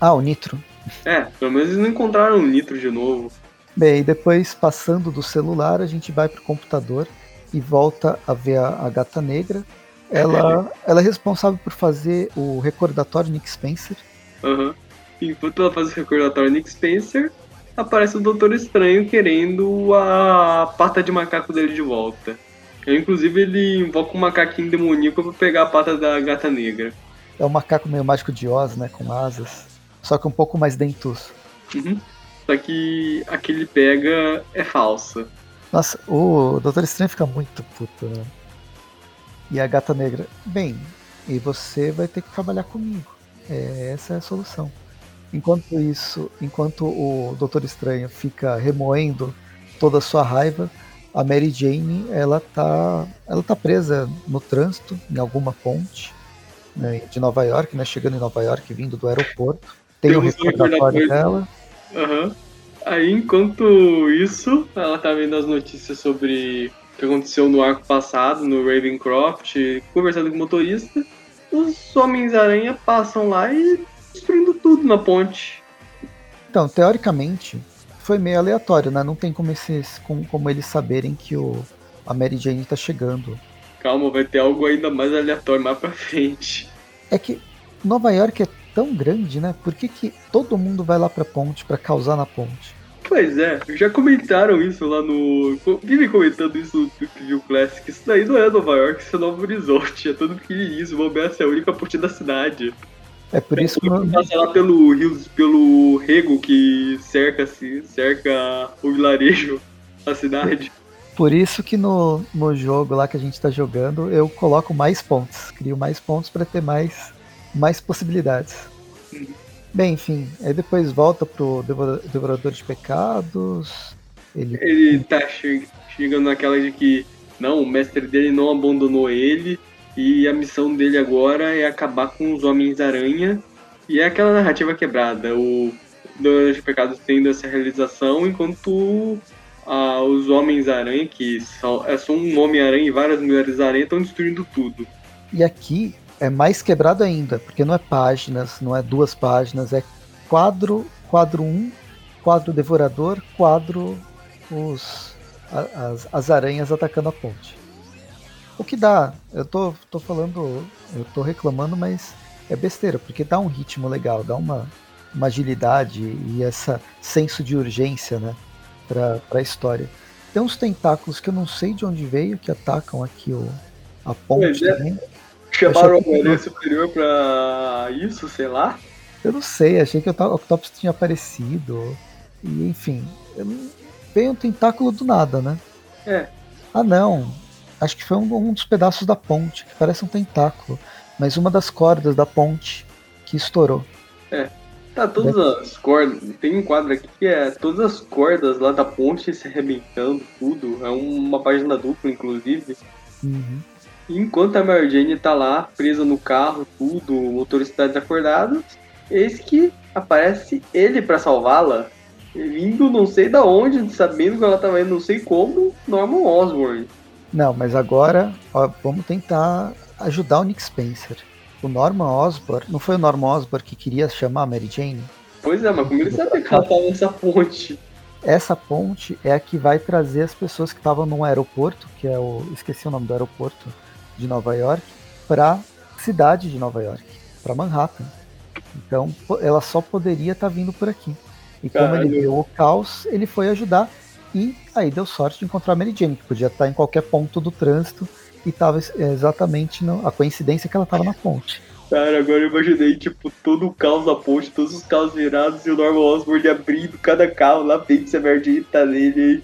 Ah, o Nitro. É, pelo menos eles não encontraram o Nitro de novo. Bem, depois passando do celular, a gente vai pro computador e volta a ver a, a gata negra. Ela, ela é responsável por fazer o recordatório Nick Spencer. Aham. Uhum. Enquanto ela faz o recordatório Nick Spencer, aparece o Doutor Estranho querendo a pata de macaco dele de volta. Inclusive, ele invoca um macaquinho demoníaco pra pegar a pata da gata negra. É um macaco meio mágico de Oz, né? Com asas. Só que um pouco mais dentuço. Uhum. Só que a que ele pega é falsa. Nossa, o Doutor Estranho fica muito puto, né? E a gata negra, bem, e você vai ter que trabalhar comigo. É, essa é a solução. Enquanto isso, enquanto o Doutor Estranho fica remoendo toda a sua raiva, a Mary Jane ela tá, ela tá presa no trânsito em alguma ponte né, de Nova York, né, chegando em Nova York, vindo do aeroporto. Tem o recordatório dela. Uhum. Aí, enquanto isso, ela tá vendo as notícias sobre que aconteceu no arco passado, no Ravencroft, conversando com o motorista. Os Homens-Aranha passam lá e destruindo tudo na ponte. Então, teoricamente, foi meio aleatório, né? Não tem como, esses, como, como eles saberem que o, a Mary Jane tá chegando. Calma, vai ter algo ainda mais aleatório mais pra frente. É que Nova York é tão grande, né? Por que, que todo mundo vai lá pra ponte para causar na ponte? Pois é, já comentaram isso lá no. Vive comentando isso no Clio Classic. Isso daí não é Nova York, isso é Novo Horizonte. É todo pequenininho. O Bobeça é a única ponte da cidade. É por isso que. Não... Passa lá pelo rio, pelo rego que cerca, cerca o vilarejo, a cidade. Por isso que no, no jogo lá que a gente tá jogando, eu coloco mais pontos. Crio mais pontos para ter mais, mais possibilidades. Uhum. Bem, enfim, aí depois volta pro Devorador de Pecados. Ele, ele tá chegando naquela de que não, o mestre dele não abandonou ele e a missão dele agora é acabar com os Homens-Aranha. E é aquela narrativa quebrada, o Devorador de Pecados tendo essa realização, enquanto ah, os Homens-Aranha, que são, é só um Homem-Aranha e várias Mulheres-Aranha, estão destruindo tudo. E aqui é mais quebrado ainda, porque não é páginas, não é duas páginas, é quadro, quadro 1, um, quadro devorador, quadro os as, as aranhas atacando a ponte. O que dá, eu tô, tô falando, eu tô reclamando, mas é besteira, porque dá um ritmo legal, dá uma, uma agilidade e essa senso de urgência, né, pra, pra história. Tem uns tentáculos que eu não sei de onde veio, que atacam aqui o, a ponte é. também. Chamaram o Homem Superior pra isso, sei lá? Eu não sei, achei que o Octopus tinha aparecido. E enfim, veio um tentáculo do nada, né? É. Ah não. Acho que foi um, um, dos pedaços da ponte, que parece um tentáculo. Mas uma das cordas da ponte que estourou. É. Tá, todas as cordas. Tem um quadro aqui que é todas as cordas lá da ponte se arrebentando, tudo. É uma página dupla, inclusive. Uhum. Enquanto a Mary Jane tá lá, presa no carro, tudo, o motorista desacordado, eis que aparece ele para salvá-la, vindo não sei da onde, sabendo que ela tava indo não sei como, Norman Osborn. Não, mas agora ó, vamos tentar ajudar o Nick Spencer. O Norman Osborn, não foi o Norman Osborn que queria chamar a Mary Jane? Pois é, mas como ele sabe que ela tava nessa ponte? Essa ponte é a que vai trazer as pessoas que estavam no aeroporto, que é o. Esqueci o nome do aeroporto de Nova York para cidade de Nova York, para Manhattan. Então ela só poderia estar tá vindo por aqui. E como Caralho. ele viu o caos, ele foi ajudar e aí deu sorte de encontrar a Mary Jane, que podia estar em qualquer ponto do trânsito e estava exatamente no, a coincidência que ela estava na ponte. Cara, agora eu imaginei, tipo, todo o caos da ponte, todos os carros virados e o Norman Osborn abrindo cada carro lá, vendo se a Mary Jane tá nele.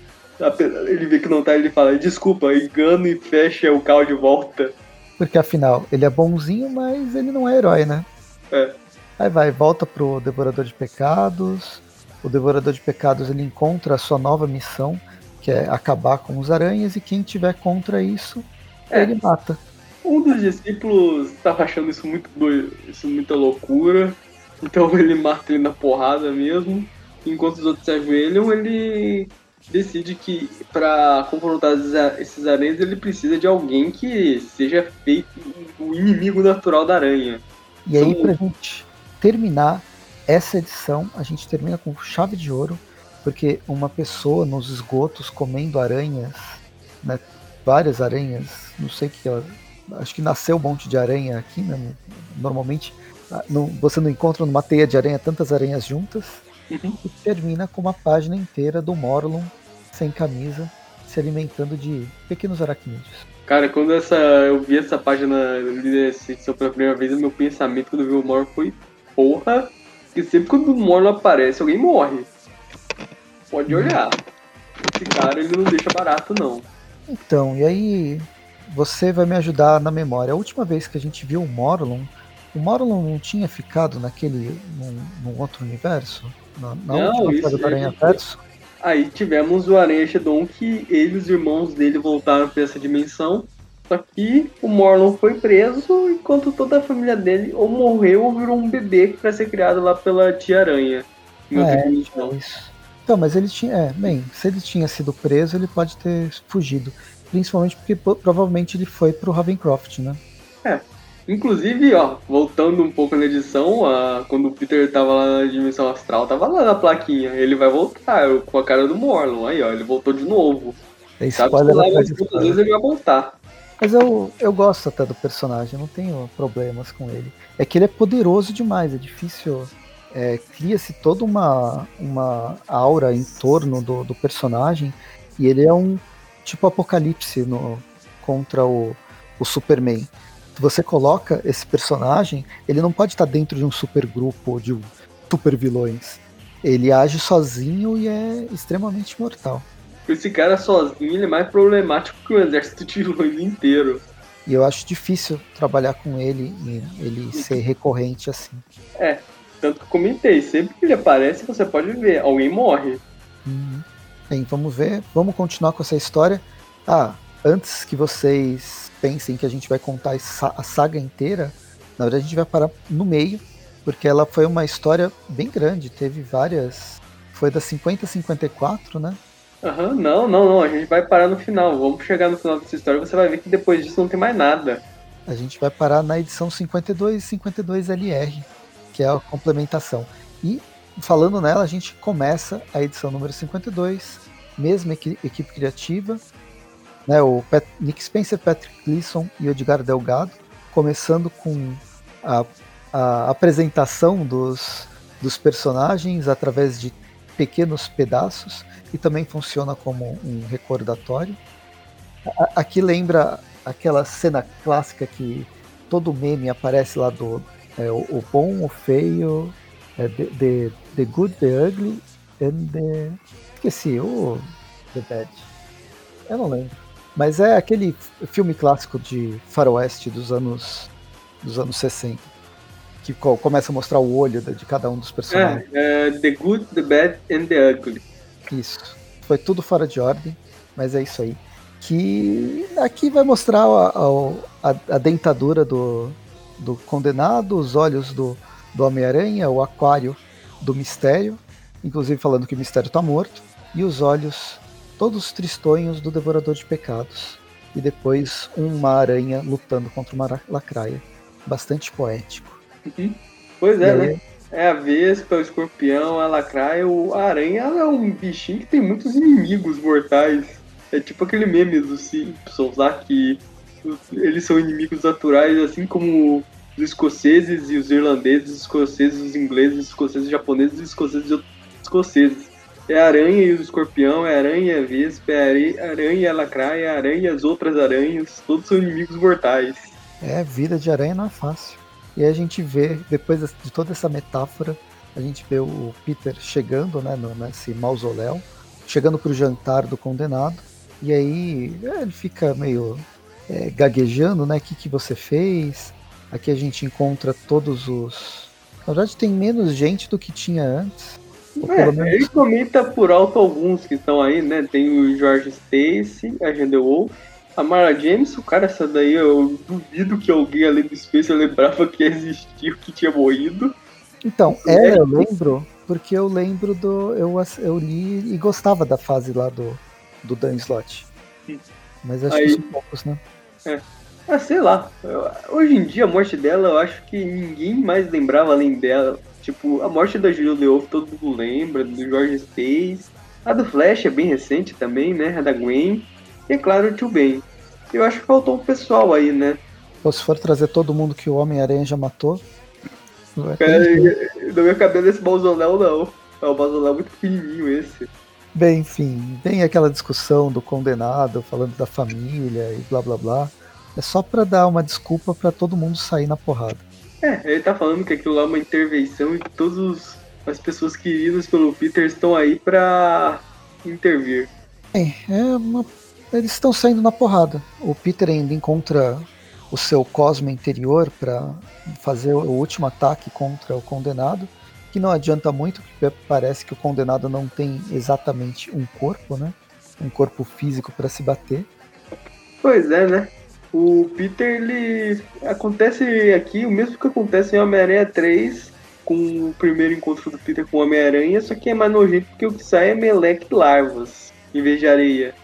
Ele vê que não tá, ele fala, desculpa, engano e fecha o carro de volta. Porque afinal, ele é bonzinho, mas ele não é herói, né? É. Aí vai, volta pro Devorador de Pecados. O Devorador de Pecados ele encontra a sua nova missão, que é acabar com os aranhas, e quem tiver contra isso, é. ele mata. Um dos discípulos estava achando isso muito doido, isso muita loucura, então ele mata ele na porrada mesmo. Enquanto os outros se ajoelham, ele decide que para confrontar esses aranhas ele precisa de alguém que seja feito o inimigo natural da aranha. E aí, pra gente terminar essa edição, a gente termina com chave de ouro, porque uma pessoa nos esgotos comendo aranhas, né, várias aranhas, não sei que acho que nasceu um monte de aranha aqui, né, normalmente ah, não, você não encontra numa teia de aranha tantas aranhas juntas. E termina com uma página inteira do Morlun sem camisa, se alimentando de pequenos aracnídeos. Cara, quando essa, eu vi essa página edição pela primeira vez, o meu pensamento quando eu vi o Morlun foi porra, que sempre quando o Morlun aparece, alguém morre. Pode olhar. Esse cara ele não deixa barato não. Então, e aí você vai me ajudar na memória. A última vez que a gente viu o Morlun, o Morlun não tinha ficado naquele. num, num outro universo? Na não, última isso, Aranha Verso? Aí tivemos o Aranha Shedon que ele e os irmãos dele voltaram para essa dimensão. Só que o Morlun foi preso enquanto toda a família dele ou morreu ou virou um bebê para ser criado lá pela Tia Aranha. É, então, isso. Então, mas ele tinha. É, bem, se ele tinha sido preso, ele pode ter fugido. Principalmente porque provavelmente ele foi pro Ravencroft, né? É. Inclusive, ó, voltando um pouco na edição, a, quando o Peter tava lá na dimensão astral, tava lá na plaquinha. Ele vai voltar com a cara do Morlon. Aí, ó, ele voltou de novo. É Sabe que lá muitas vezes ele vai voltar. Mas eu, eu gosto até do personagem, não tenho problemas com ele. É que ele é poderoso demais, é difícil. É, Cria-se toda uma, uma aura em torno do, do personagem e ele é um tipo apocalipse no, contra o, o Superman. Você coloca esse personagem, ele não pode estar dentro de um super grupo de super vilões. Ele age sozinho e é extremamente mortal. Esse cara sozinho ele é mais problemático que o exército de vilões inteiro. E eu acho difícil trabalhar com ele e ele ser recorrente assim. É, tanto que eu comentei, sempre que ele aparece, você pode ver, alguém morre. Uhum. Bem, vamos ver, vamos continuar com essa história. Ah, antes que vocês pensem que a gente vai contar a saga inteira, na verdade a gente vai parar no meio, porque ela foi uma história bem grande, teve várias. Foi das 50 a 54, né? Aham, uhum, não, não, não, a gente vai parar no final. Vamos chegar no final dessa história você vai ver que depois disso não tem mais nada. A gente vai parar na edição 52 e 52 LR, que é a complementação. E falando nela, a gente começa a edição número 52, mesma equipe criativa, né, o Pat, Nick Spencer, Patrick Gleason e Edgar Delgado, começando com a, a apresentação dos, dos personagens através de pequenos pedaços e também funciona como um recordatório. Aqui lembra aquela cena clássica que todo meme aparece lá do é, o, bom, o feio, é, the, the, the, Good, The Ugly and the. Esqueci, o The Bad. Eu não lembro. Mas é aquele filme clássico de faroeste dos anos dos anos 60. Que começa a mostrar o olho de cada um dos personagens. É, é The Good, The Bad and The Ugly. Isso. Foi tudo fora de ordem, mas é isso aí. Que aqui vai mostrar a, a, a dentadura do, do condenado, os olhos do, do Homem-Aranha, o aquário do mistério, inclusive falando que o mistério está morto, e os olhos todos tristonhos do Devorador de Pecados. E depois uma aranha lutando contra uma lacraia. Bastante poético. Uhum. Pois é, né? É a vespa, o escorpião, a lacraia, o a aranha é um bichinho que tem muitos inimigos mortais. É tipo aquele meme dos Simpsons lá que eles são inimigos naturais, assim como os escoceses e os irlandeses, os escoceses, os ingleses, os escoceses, os japoneses, os escoceses e outros escoceses. É aranha e o escorpião, é aranha e a vespa, é aranha e a lacraia, é aranha e as outras aranhas, todos são inimigos mortais. É, vida de aranha não é fácil. E aí a gente vê, depois de toda essa metáfora, a gente vê o Peter chegando né, nesse mausoléu, chegando pro jantar do condenado, e aí é, ele fica meio é, gaguejando, né? O que, que você fez? Aqui a gente encontra todos os. Na verdade, tem menos gente do que tinha antes. É. Ele comenta por alto alguns que estão aí, né? Tem o George Stacy, a Gender Wolf, a Mara James, o cara, essa daí eu duvido que alguém além do Space lembrava que existia, que tinha morrido. Então, é, eu lembro, porque eu lembro do. Eu, eu li e gostava da fase lá do, do Dan Slot. Mas acho aí, que são poucos, né? É. Ah, sei lá. Hoje em dia, a morte dela, eu acho que ninguém mais lembrava além dela. Tipo, a morte da Julia Leof todo mundo lembra, do George Stace. A do Flash é bem recente também, né? A da Gwen. E, é claro, o Tio Ben. Eu acho que faltou um pessoal aí, né? Ou se for trazer todo mundo que o Homem-Aranha já matou. É, não ia caber nesse mausoléu, não. É um mausoléu muito pequenininho esse. Bem, enfim, tem aquela discussão do condenado falando da família e blá blá blá. É só para dar uma desculpa para todo mundo sair na porrada. É, ele tá falando que aquilo lá é uma intervenção e que todas as pessoas queridas pelo Peter estão aí para intervir. É, é uma... eles estão saindo na porrada. O Peter ainda encontra o seu cosmo interior para fazer o último ataque contra o condenado que não adianta muito, porque parece que o condenado não tem exatamente um corpo, né? Um corpo físico para se bater. Pois é, né? O Peter, ele. Acontece aqui o mesmo que acontece em Homem-Aranha 3, com o primeiro encontro do Peter com o Homem-Aranha, só que é mais nojento porque o que sai é meleque e larvas, em vez de areia.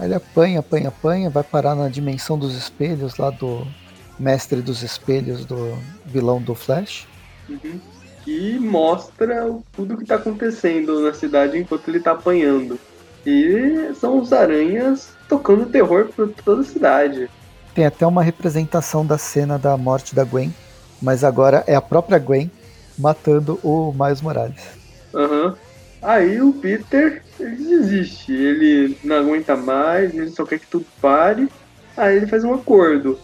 Ele apanha, apanha, apanha, vai parar na dimensão dos espelhos lá do mestre dos espelhos do vilão do Flash. Uhum que mostra tudo que está acontecendo na cidade enquanto ele está apanhando. E são os aranhas tocando terror por toda a cidade. Tem até uma representação da cena da morte da Gwen, mas agora é a própria Gwen matando o Miles Morales. Aham. Uhum. Aí o Peter ele desiste, ele não aguenta mais, ele só quer que tudo pare. Aí ele faz um acordo.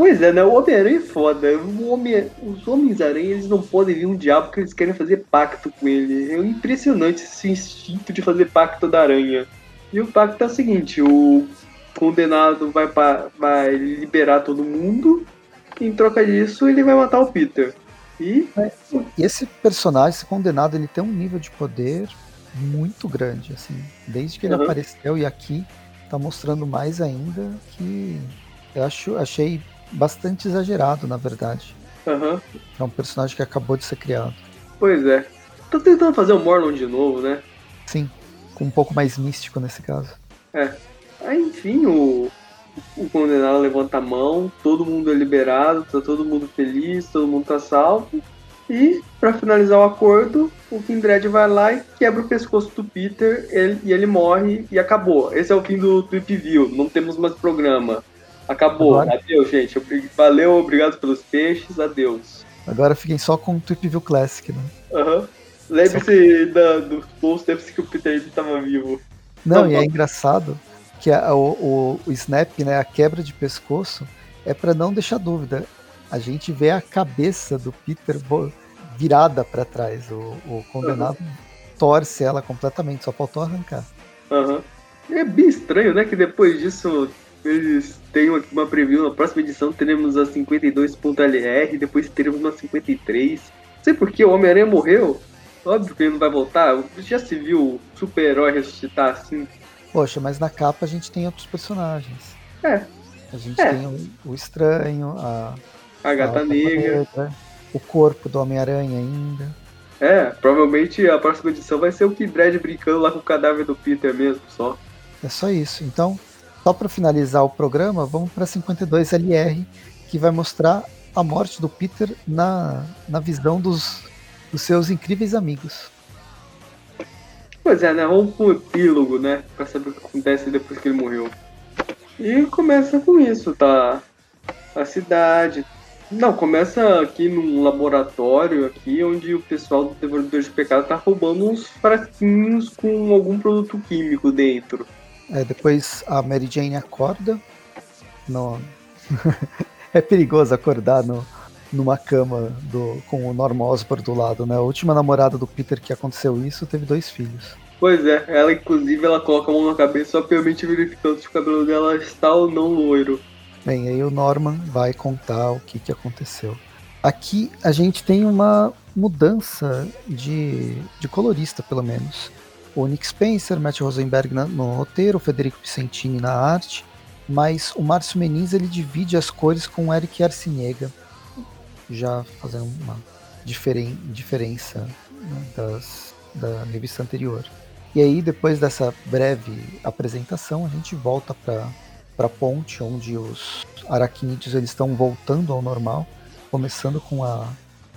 Pois é, né? O Homem-Aranha é foda. O Homem... Os Homens-Aranha, eles não podem vir um diabo porque eles querem fazer pacto com ele. É impressionante esse instinto de fazer pacto da aranha. E o pacto é o seguinte: o condenado vai, pra... vai liberar todo mundo. E em troca disso, ele vai matar o Peter. E... e esse personagem, esse condenado, ele tem um nível de poder muito grande, assim. Desde que ele uhum. apareceu e aqui tá mostrando mais ainda que eu acho, achei bastante exagerado, na verdade. Uhum. É um personagem que acabou de ser criado. Pois é. Tô tentando fazer o Morlon de novo, né? Sim, com um pouco mais místico nesse caso. É. Aí, enfim, o, o condenado levanta a mão, todo mundo é liberado, tá todo mundo feliz, todo mundo tá salvo. E, para finalizar o acordo, o Kindred vai lá e quebra o pescoço do Peter ele, e ele morre e acabou. Esse é o fim do Tweep View, não temos mais programa. Acabou. Agora... Adeus, gente. Valeu, obrigado pelos peixes. Adeus. Agora fiquem só com o Tweep View Classic, né? Aham. Uhum. Lembre-se dos posts que o Peter estava vivo. Não, Não, e é engraçado que a, o, o, o, snap, né, a quebra de pescoço, é para não deixar dúvida. A gente vê a cabeça do Peter virada para trás. O, o condenado uhum. torce ela completamente, só faltou arrancar. Uhum. É bem estranho, né? Que depois disso eles têm uma preview, na próxima edição teremos a 52.lr, depois teremos uma 53. Não sei por que o Homem-Aranha morreu. Óbvio que ele não vai voltar. Já se viu super-herói ressuscitar assim? Poxa, mas na capa a gente tem outros personagens. É. A gente é. tem o, o, Estranho, a, a Gata a Negra, o corpo do Homem-Aranha ainda. É, provavelmente a próxima edição vai ser o Kid brincando lá com o cadáver do Peter mesmo, só. É só isso. Então, só para finalizar o programa, vamos para 52LR, que vai mostrar a morte do Peter na, na visão dos, dos seus incríveis amigos. Pois é, né? Vamos pro epílogo, né? Pra saber o que acontece depois que ele morreu. E começa com isso, tá? A cidade, Não, começa aqui num laboratório aqui, onde o pessoal do Devorador de Pecado tá roubando uns frasquinhos com algum produto químico dentro. É, depois a Mary Jane acorda. No... é perigoso acordar no, numa cama do, com o Norman Osborn do lado, né? A última namorada do Peter que aconteceu isso teve dois filhos. Pois é, ela inclusive ela coloca a mão na cabeça só permite verificando se o cabelo dela está ou não loiro. Bem, aí o Norman vai contar o que, que aconteceu. Aqui a gente tem uma mudança de, de colorista, pelo menos. O Nick Spencer, Matt Rosenberg no roteiro, o Federico Vicentini na arte, mas o Márcio Meniz ele divide as cores com o Eric Arciniega, já fazendo uma diferen, diferença né, das, da revista anterior. E aí, depois dessa breve apresentação, a gente volta para a ponte, onde os aracnídeos eles estão voltando ao normal, começando com a,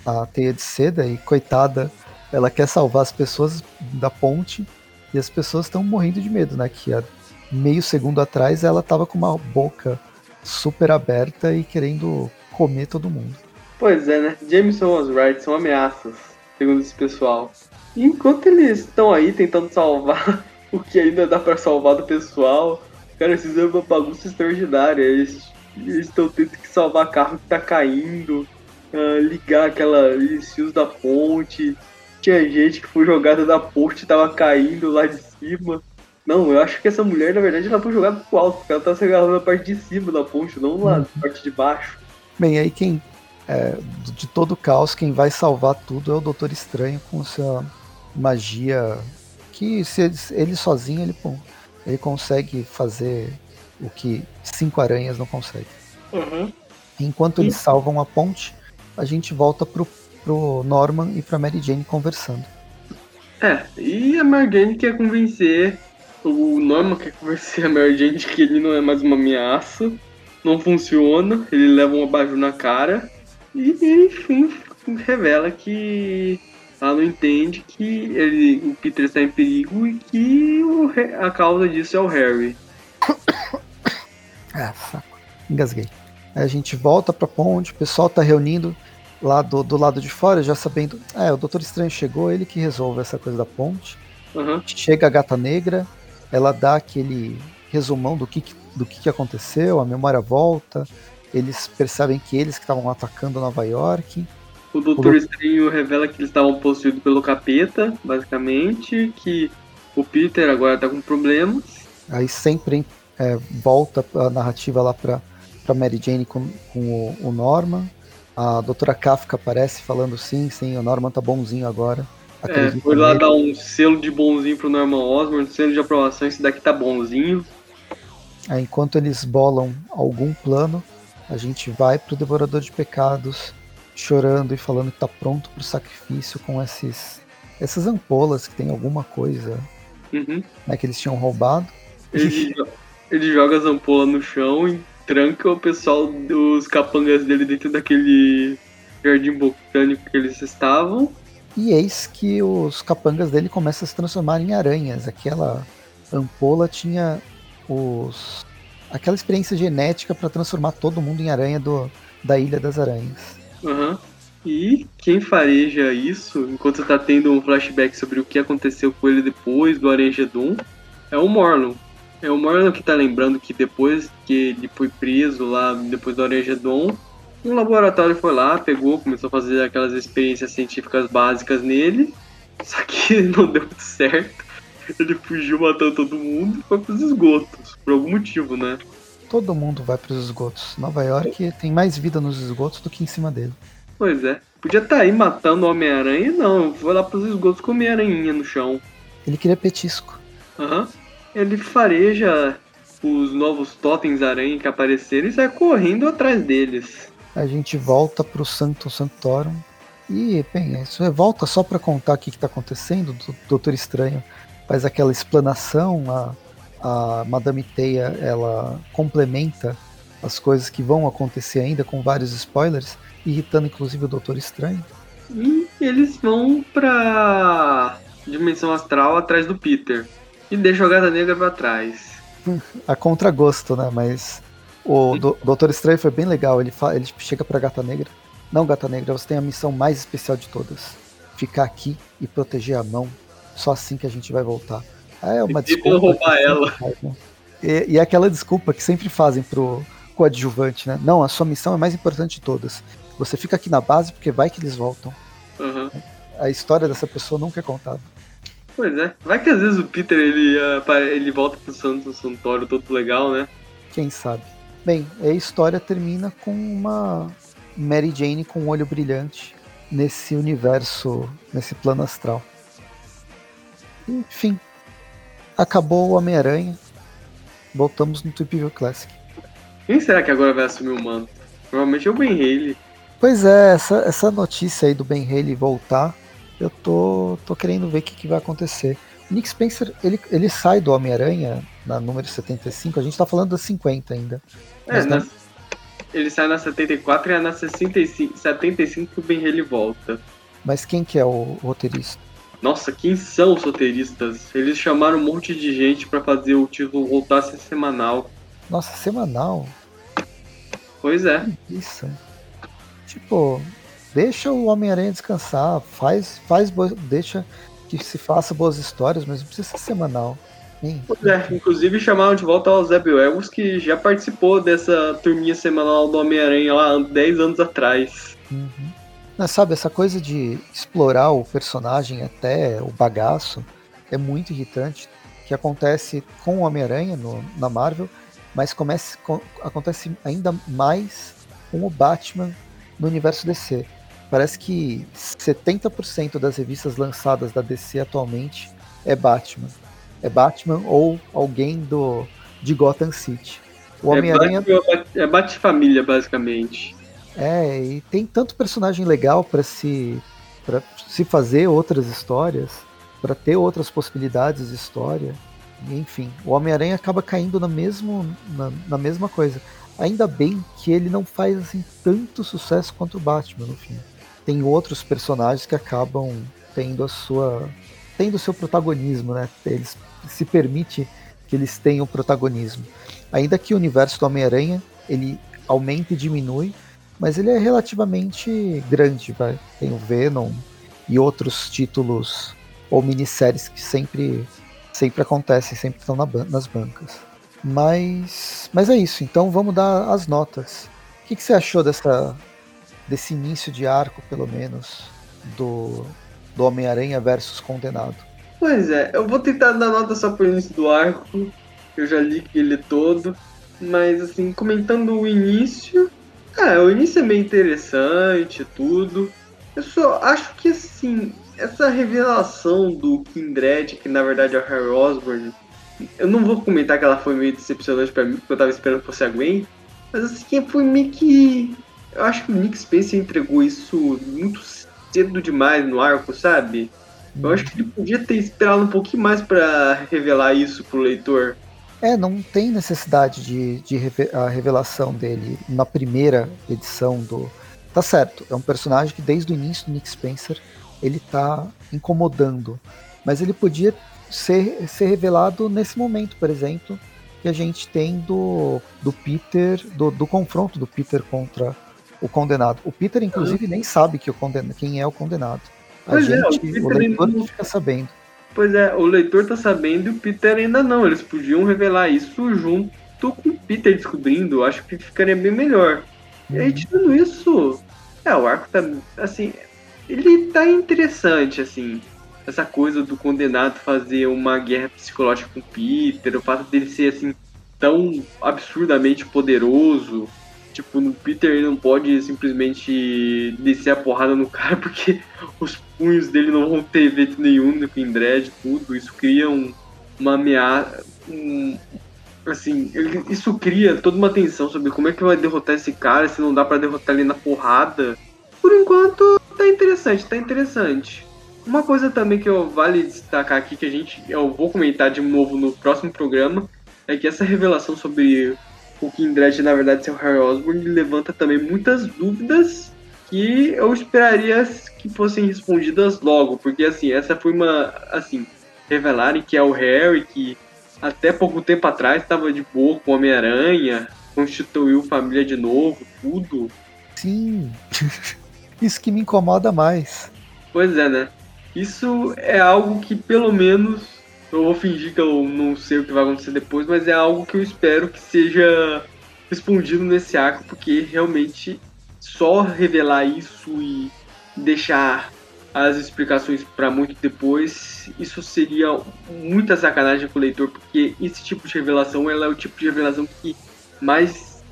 a teia de seda e coitada, ela quer salvar as pessoas da ponte e as pessoas estão morrendo de medo, né? Que há meio segundo atrás ela estava com uma boca super aberta e querendo comer todo mundo. Pois é, né? Jameson right, são ameaças, segundo esse pessoal. E enquanto eles estão aí tentando salvar o que ainda dá para salvar do pessoal, cara, eles fizeram uma bagunça extraordinária. Eles estão tendo que salvar carro que tá caindo, uh, ligar aqueles fios da ponte. Tinha gente que foi jogada da ponte e tava caindo lá de cima. Não, eu acho que essa mulher, na verdade, ela foi jogada pro alto, porque ela tá se agarrando na parte de cima da ponte, não lá na parte de baixo. Bem, aí quem. É, de todo o caos, quem vai salvar tudo é o Doutor Estranho com sua magia. Que se ele, ele sozinho ele, pô, ele consegue fazer o que cinco aranhas não conseguem. Uhum. Enquanto eles salvam a ponte, a gente volta pro, pro Norman e pra Mary Jane conversando. É, e a Mary Jane quer convencer. O Norman quer convencer a Mary Jane de que ele não é mais uma ameaça. Não funciona, ele leva um abajur na cara. E, enfim, revela que ela não entende que ele, o Peter está em perigo e que o, a causa disso é o Harry. Ah, saco. Engasguei. Aí a gente volta pra ponte, o pessoal tá reunindo lá do, do lado de fora, já sabendo. É, o Doutor Estranho chegou, ele que resolve essa coisa da ponte. Uhum. Chega a gata negra, ela dá aquele resumão do que, do que aconteceu, a memória volta, eles percebem que eles que estavam atacando Nova York. O Doutor Estranho revela que eles estavam possuídos pelo capeta, basicamente, que o Peter agora tá com problemas. Aí sempre é, volta a narrativa lá pra, pra Mary Jane com, com o, o Norman. A doutora Kafka aparece falando sim, sim, o Norman tá bonzinho agora. É, foi lá nele. dar um selo de bonzinho pro Norman Osborn, selo de aprovação, esse daqui tá bonzinho. Aí, enquanto eles bolam algum plano, a gente vai pro Devorador de Pecados, chorando e falando que tá pronto pro sacrifício com esses, essas ampolas que tem alguma coisa Uhum. né, que eles tinham roubado. Ele, ele joga as ampolas no chão e tranca o pessoal dos capangas dele dentro daquele jardim botânico que eles estavam. E eis que os capangas dele começam a se transformar em aranhas. Aquela ampola tinha os aquela experiência genética para transformar todo mundo em aranha do, da Ilha das Aranhas. Aham. E quem fareja isso, enquanto tá tendo um flashback sobre o que aconteceu com ele depois do Aranjadum, é o Morlon. É o Morlon que tá lembrando que depois que ele foi preso lá, depois do Aranjadum, um laboratório foi lá, pegou, começou a fazer aquelas experiências científicas básicas nele, só que não deu muito certo. Ele fugiu matando todo mundo e foi pros esgotos, por algum motivo, né? Todo mundo vai para os esgotos. Nova York tem mais vida nos esgotos do que em cima dele. Pois é. Podia estar aí matando o Homem-Aranha, não. Foi lá pros esgotos comer aranhinha no chão. Ele queria petisco. Aham. Ele fareja os novos totens aranha que apareceram e sai correndo atrás deles. A gente volta pro Santo Santorum. E, bem, isso é volta só para contar o que, que tá acontecendo. O Doutor Estranho faz aquela explanação. A, a Madame Teia ela complementa as coisas que vão acontecer ainda com vários spoilers, irritando inclusive o Doutor Estranho. E eles vão pra dimensão astral atrás do Peter. E deixa a gata negra pra trás. A contragosto, né? Mas O do, Doutor Estranho foi bem legal. Ele, fa, ele chega pra Gata Negra. Não, Gata Negra, você tem a missão mais especial de todas. Ficar aqui e proteger a mão. Só assim que a gente vai voltar. É uma desculpa. roubar ela. Faz, né? e, e é aquela desculpa que sempre fazem pro coadjuvante, né? Não, a sua missão é mais importante de todas. Você fica aqui na base porque vai que eles voltam. Uhum. A história dessa pessoa nunca é contada. Pois é. Vai que às vezes o Peter ele, ele volta pro Santo Santuário todo legal, né? Quem sabe? Bem, a história termina com uma Mary Jane com um olho brilhante nesse universo, nesse plano astral. Enfim, acabou o Homem-Aranha. Voltamos no Tweep View Classic. Quem será que agora vai assumir o manto? Provavelmente é o Ben Haley. Pois é, essa, essa notícia aí do Ben Haley voltar, eu tô, tô querendo ver o que, que vai acontecer. O Nick Spencer, ele, ele sai do Homem-Aranha na número 75, a gente tá falando da 50 ainda. É, na, ele sai na 74 e é na 65, 75 que o Ben Haley volta. Mas quem que é o roteirista? Nossa, quem são os roteiristas? Eles chamaram um monte de gente para fazer o título voltar a ser semanal. Nossa, semanal? Pois é. Isso. Tipo, deixa o Homem-Aranha descansar, faz, faz deixa que se faça boas histórias, mas não precisa ser semanal. Pois é, inclusive chamaram de volta o Zeb Wells, que já participou dessa turminha semanal do Homem-Aranha lá 10 anos atrás. Uhum. Mas sabe, essa coisa de explorar o personagem até o bagaço é muito irritante, que acontece com o Homem-Aranha na Marvel, mas comece, com, acontece ainda mais com o Batman no universo DC. Parece que 70% das revistas lançadas da DC atualmente é Batman. É Batman ou alguém do de Gotham City. O Homem-Aranha. É Bat-família, basicamente. É, e tem tanto personagem legal para se para se fazer outras histórias, para ter outras possibilidades de história. Enfim, o Homem-Aranha acaba caindo na, mesmo, na, na, mesma coisa. Ainda bem que ele não faz assim tanto sucesso quanto o Batman no fim. Tem outros personagens que acabam tendo a sua tendo seu protagonismo, né? Eles se permite que eles tenham protagonismo. Ainda que o universo do Homem-Aranha ele aumenta e diminui, mas ele é relativamente grande, vai. Tem o Venom e outros títulos ou minisséries que sempre sempre acontecem, sempre estão na, nas bancas. Mas, mas é isso. Então vamos dar as notas. O que, que você achou dessa desse início de arco, pelo menos, do, do Homem-Aranha versus Condenado? Pois é, eu vou tentar dar nota só pro início do arco. Eu já li ele todo. Mas assim, comentando o início, é, o início é meio interessante, tudo. Eu só acho que assim, essa revelação do Kindred, que na verdade é o Harry Osborn, eu não vou comentar que ela foi meio decepcionante para mim, porque eu tava esperando que fosse a Gwen, mas assim, foi meio que. Eu acho que o Nick Spencer entregou isso muito cedo demais no arco, sabe? Eu acho que ele podia ter esperado um pouquinho mais para revelar isso pro leitor. É, não tem necessidade de, de a revelação dele na primeira edição do. Tá certo, é um personagem que desde o início do Nick Spencer ele tá incomodando. Mas ele podia ser, ser revelado nesse momento, por exemplo, que a gente tem do, do Peter, do, do confronto do Peter contra o condenado. O Peter, inclusive, nem sabe que o quem é o condenado. A pois gente, é, o, o leitor não fica sabendo. Pois é, o leitor tá sabendo e o Peter ainda não. Eles podiam revelar isso junto com o Peter descobrindo. Acho que ficaria bem melhor. Uhum. E aí, uhum. tirando isso, é, o arco tá. Assim, ele tá interessante, assim. Essa coisa do condenado fazer uma guerra psicológica com o Peter, o fato dele ser, assim, tão absurdamente poderoso Tipo, no Peter não pode simplesmente descer a porrada no cara porque os punhos dele não vão ter efeito nenhum no Kindred, tudo. Isso cria um, uma ameaça. Um, assim, isso cria toda uma tensão sobre como é que vai derrotar esse cara, se não dá para derrotar ele na porrada. Por enquanto, tá interessante, tá interessante. Uma coisa também que eu vale destacar aqui, que a gente. Eu vou comentar de novo no próximo programa, é que essa revelação sobre o Kindred, na verdade, ser o Harry Osborn, levanta também muitas dúvidas que eu esperaria que fossem respondidas logo, porque assim, essa foi uma, assim, revelarem que é o Harry, que até pouco tempo atrás estava de boa com Homem-Aranha, constituiu família de novo, tudo. Sim. Isso que me incomoda mais. Pois é, né? Isso é algo que pelo menos eu vou fingir que eu não sei o que vai acontecer depois, mas é algo que eu espero que seja respondido nesse arco, porque realmente só revelar isso e deixar as explicações para muito depois, isso seria muita sacanagem com o leitor, porque esse tipo de revelação ela é o tipo de revelação que mais,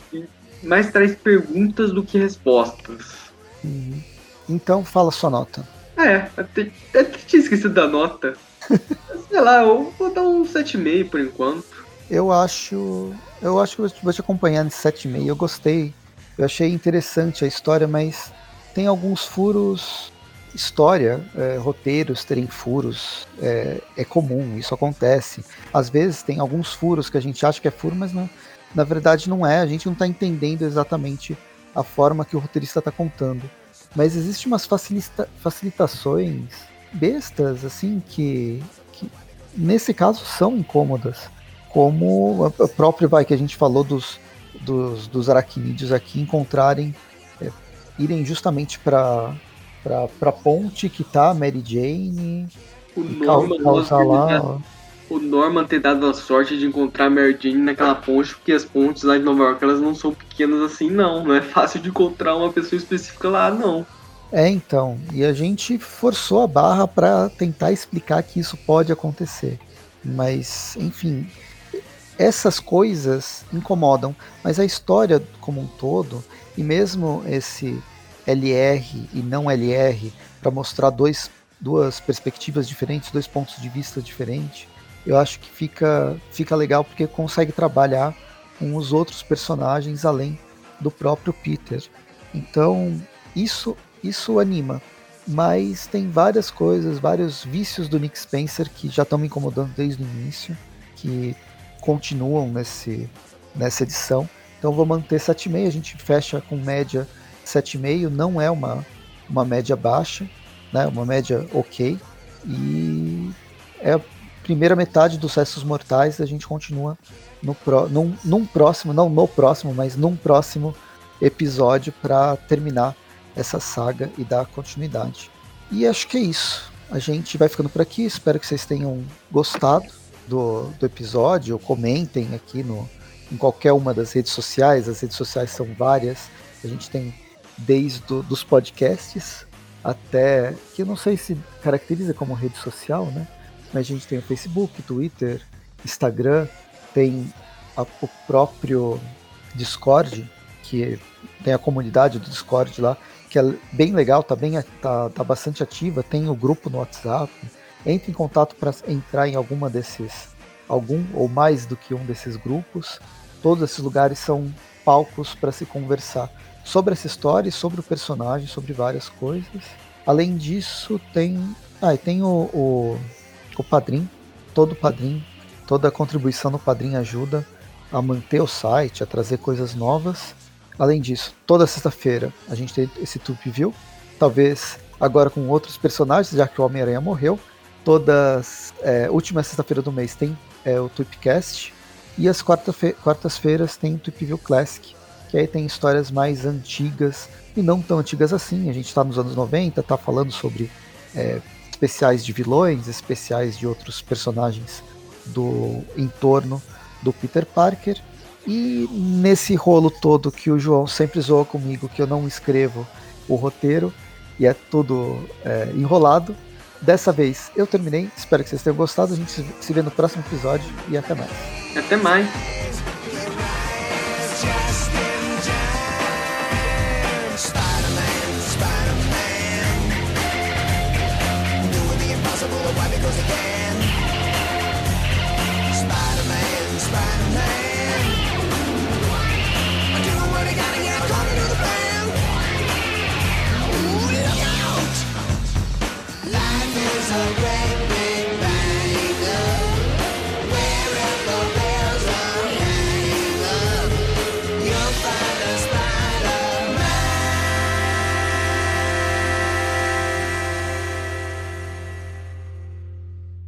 mais traz perguntas do que respostas. Uhum. Então fala sua nota. É, até, até tinha esquecido da nota. Sei lá, eu vou dar um 7,5 por enquanto. Eu acho. Eu acho que vou te acompanhar nesse 7,5. Eu gostei. Eu achei interessante a história, mas tem alguns furos. História, é, roteiros terem furos é, é, comum, isso acontece. Às vezes tem alguns furos que a gente acha que é furo, mas não, na verdade não é. A gente não está entendendo exatamente a forma que o roteirista está contando. Mas existem umas facilita facilitações bestas, assim, que, que nesse caso são incômodas. Como o próprio vai que a gente falou dos, dos, dos aracnídeos aqui encontrarem, é, irem justamente para para ponte que tá a Mary Jane. O Norman, causar lá, o Norman ter dado a sorte de encontrar a Mary Jane naquela ponte, porque as pontes lá de Nova York elas não são pequenas assim, não. Não é fácil de encontrar uma pessoa específica lá, não. É, então. E a gente forçou a barra para tentar explicar que isso pode acontecer. Mas, enfim, essas coisas incomodam. Mas a história como um todo, e mesmo esse LR e não LR, para mostrar dois, duas perspectivas diferentes, dois pontos de vista diferentes, eu acho que fica, fica legal porque consegue trabalhar com os outros personagens além do próprio Peter. Então, isso isso anima. Mas tem várias coisas, vários vícios do Nick Spencer que já estão me incomodando desde o início, que continuam nesse, nessa edição. Então vou manter 7,5, a gente fecha com média 7,5, não é uma, uma média baixa, né? uma média ok. E é primeira metade dos Restos Mortais, a gente continua no pro, num, num próximo, não no próximo, mas num próximo episódio para terminar essa saga e dar continuidade. E acho que é isso. A gente vai ficando por aqui. Espero que vocês tenham gostado do, do episódio. Comentem aqui no, em qualquer uma das redes sociais. As redes sociais são várias. A gente tem desde do, dos podcasts até que eu não sei se caracteriza como rede social, né? Mas a gente tem o Facebook, Twitter, Instagram, tem a, o próprio Discord, que tem a comunidade do Discord lá, que é bem legal, tá, bem, tá, tá bastante ativa, tem o grupo no WhatsApp. Entre em contato para entrar em alguma desses, algum ou mais do que um desses grupos. Todos esses lugares são palcos para se conversar sobre essa história, sobre o personagem, sobre várias coisas. Além disso, tem. Ah, tem o, o o padrinho, todo padrinho, toda a contribuição no padrinho ajuda a manter o site, a trazer coisas novas. Além disso, toda sexta-feira a gente tem esse Tup View, talvez agora com outros personagens, já que o Homem-Aranha morreu. Todas é, última sexta-feira do mês tem é, o Tweepcast e as quartas-feiras tem o Tweep View Classic, que aí tem histórias mais antigas e não tão antigas assim. A gente está nos anos 90, está falando sobre é, especiais de vilões, especiais de outros personagens do entorno do Peter Parker. E nesse rolo todo que o João sempre zoa comigo, que eu não escrevo o roteiro e é tudo é, enrolado. Dessa vez eu terminei, espero que vocês tenham gostado. A gente se vê no próximo episódio e até mais. Até mais.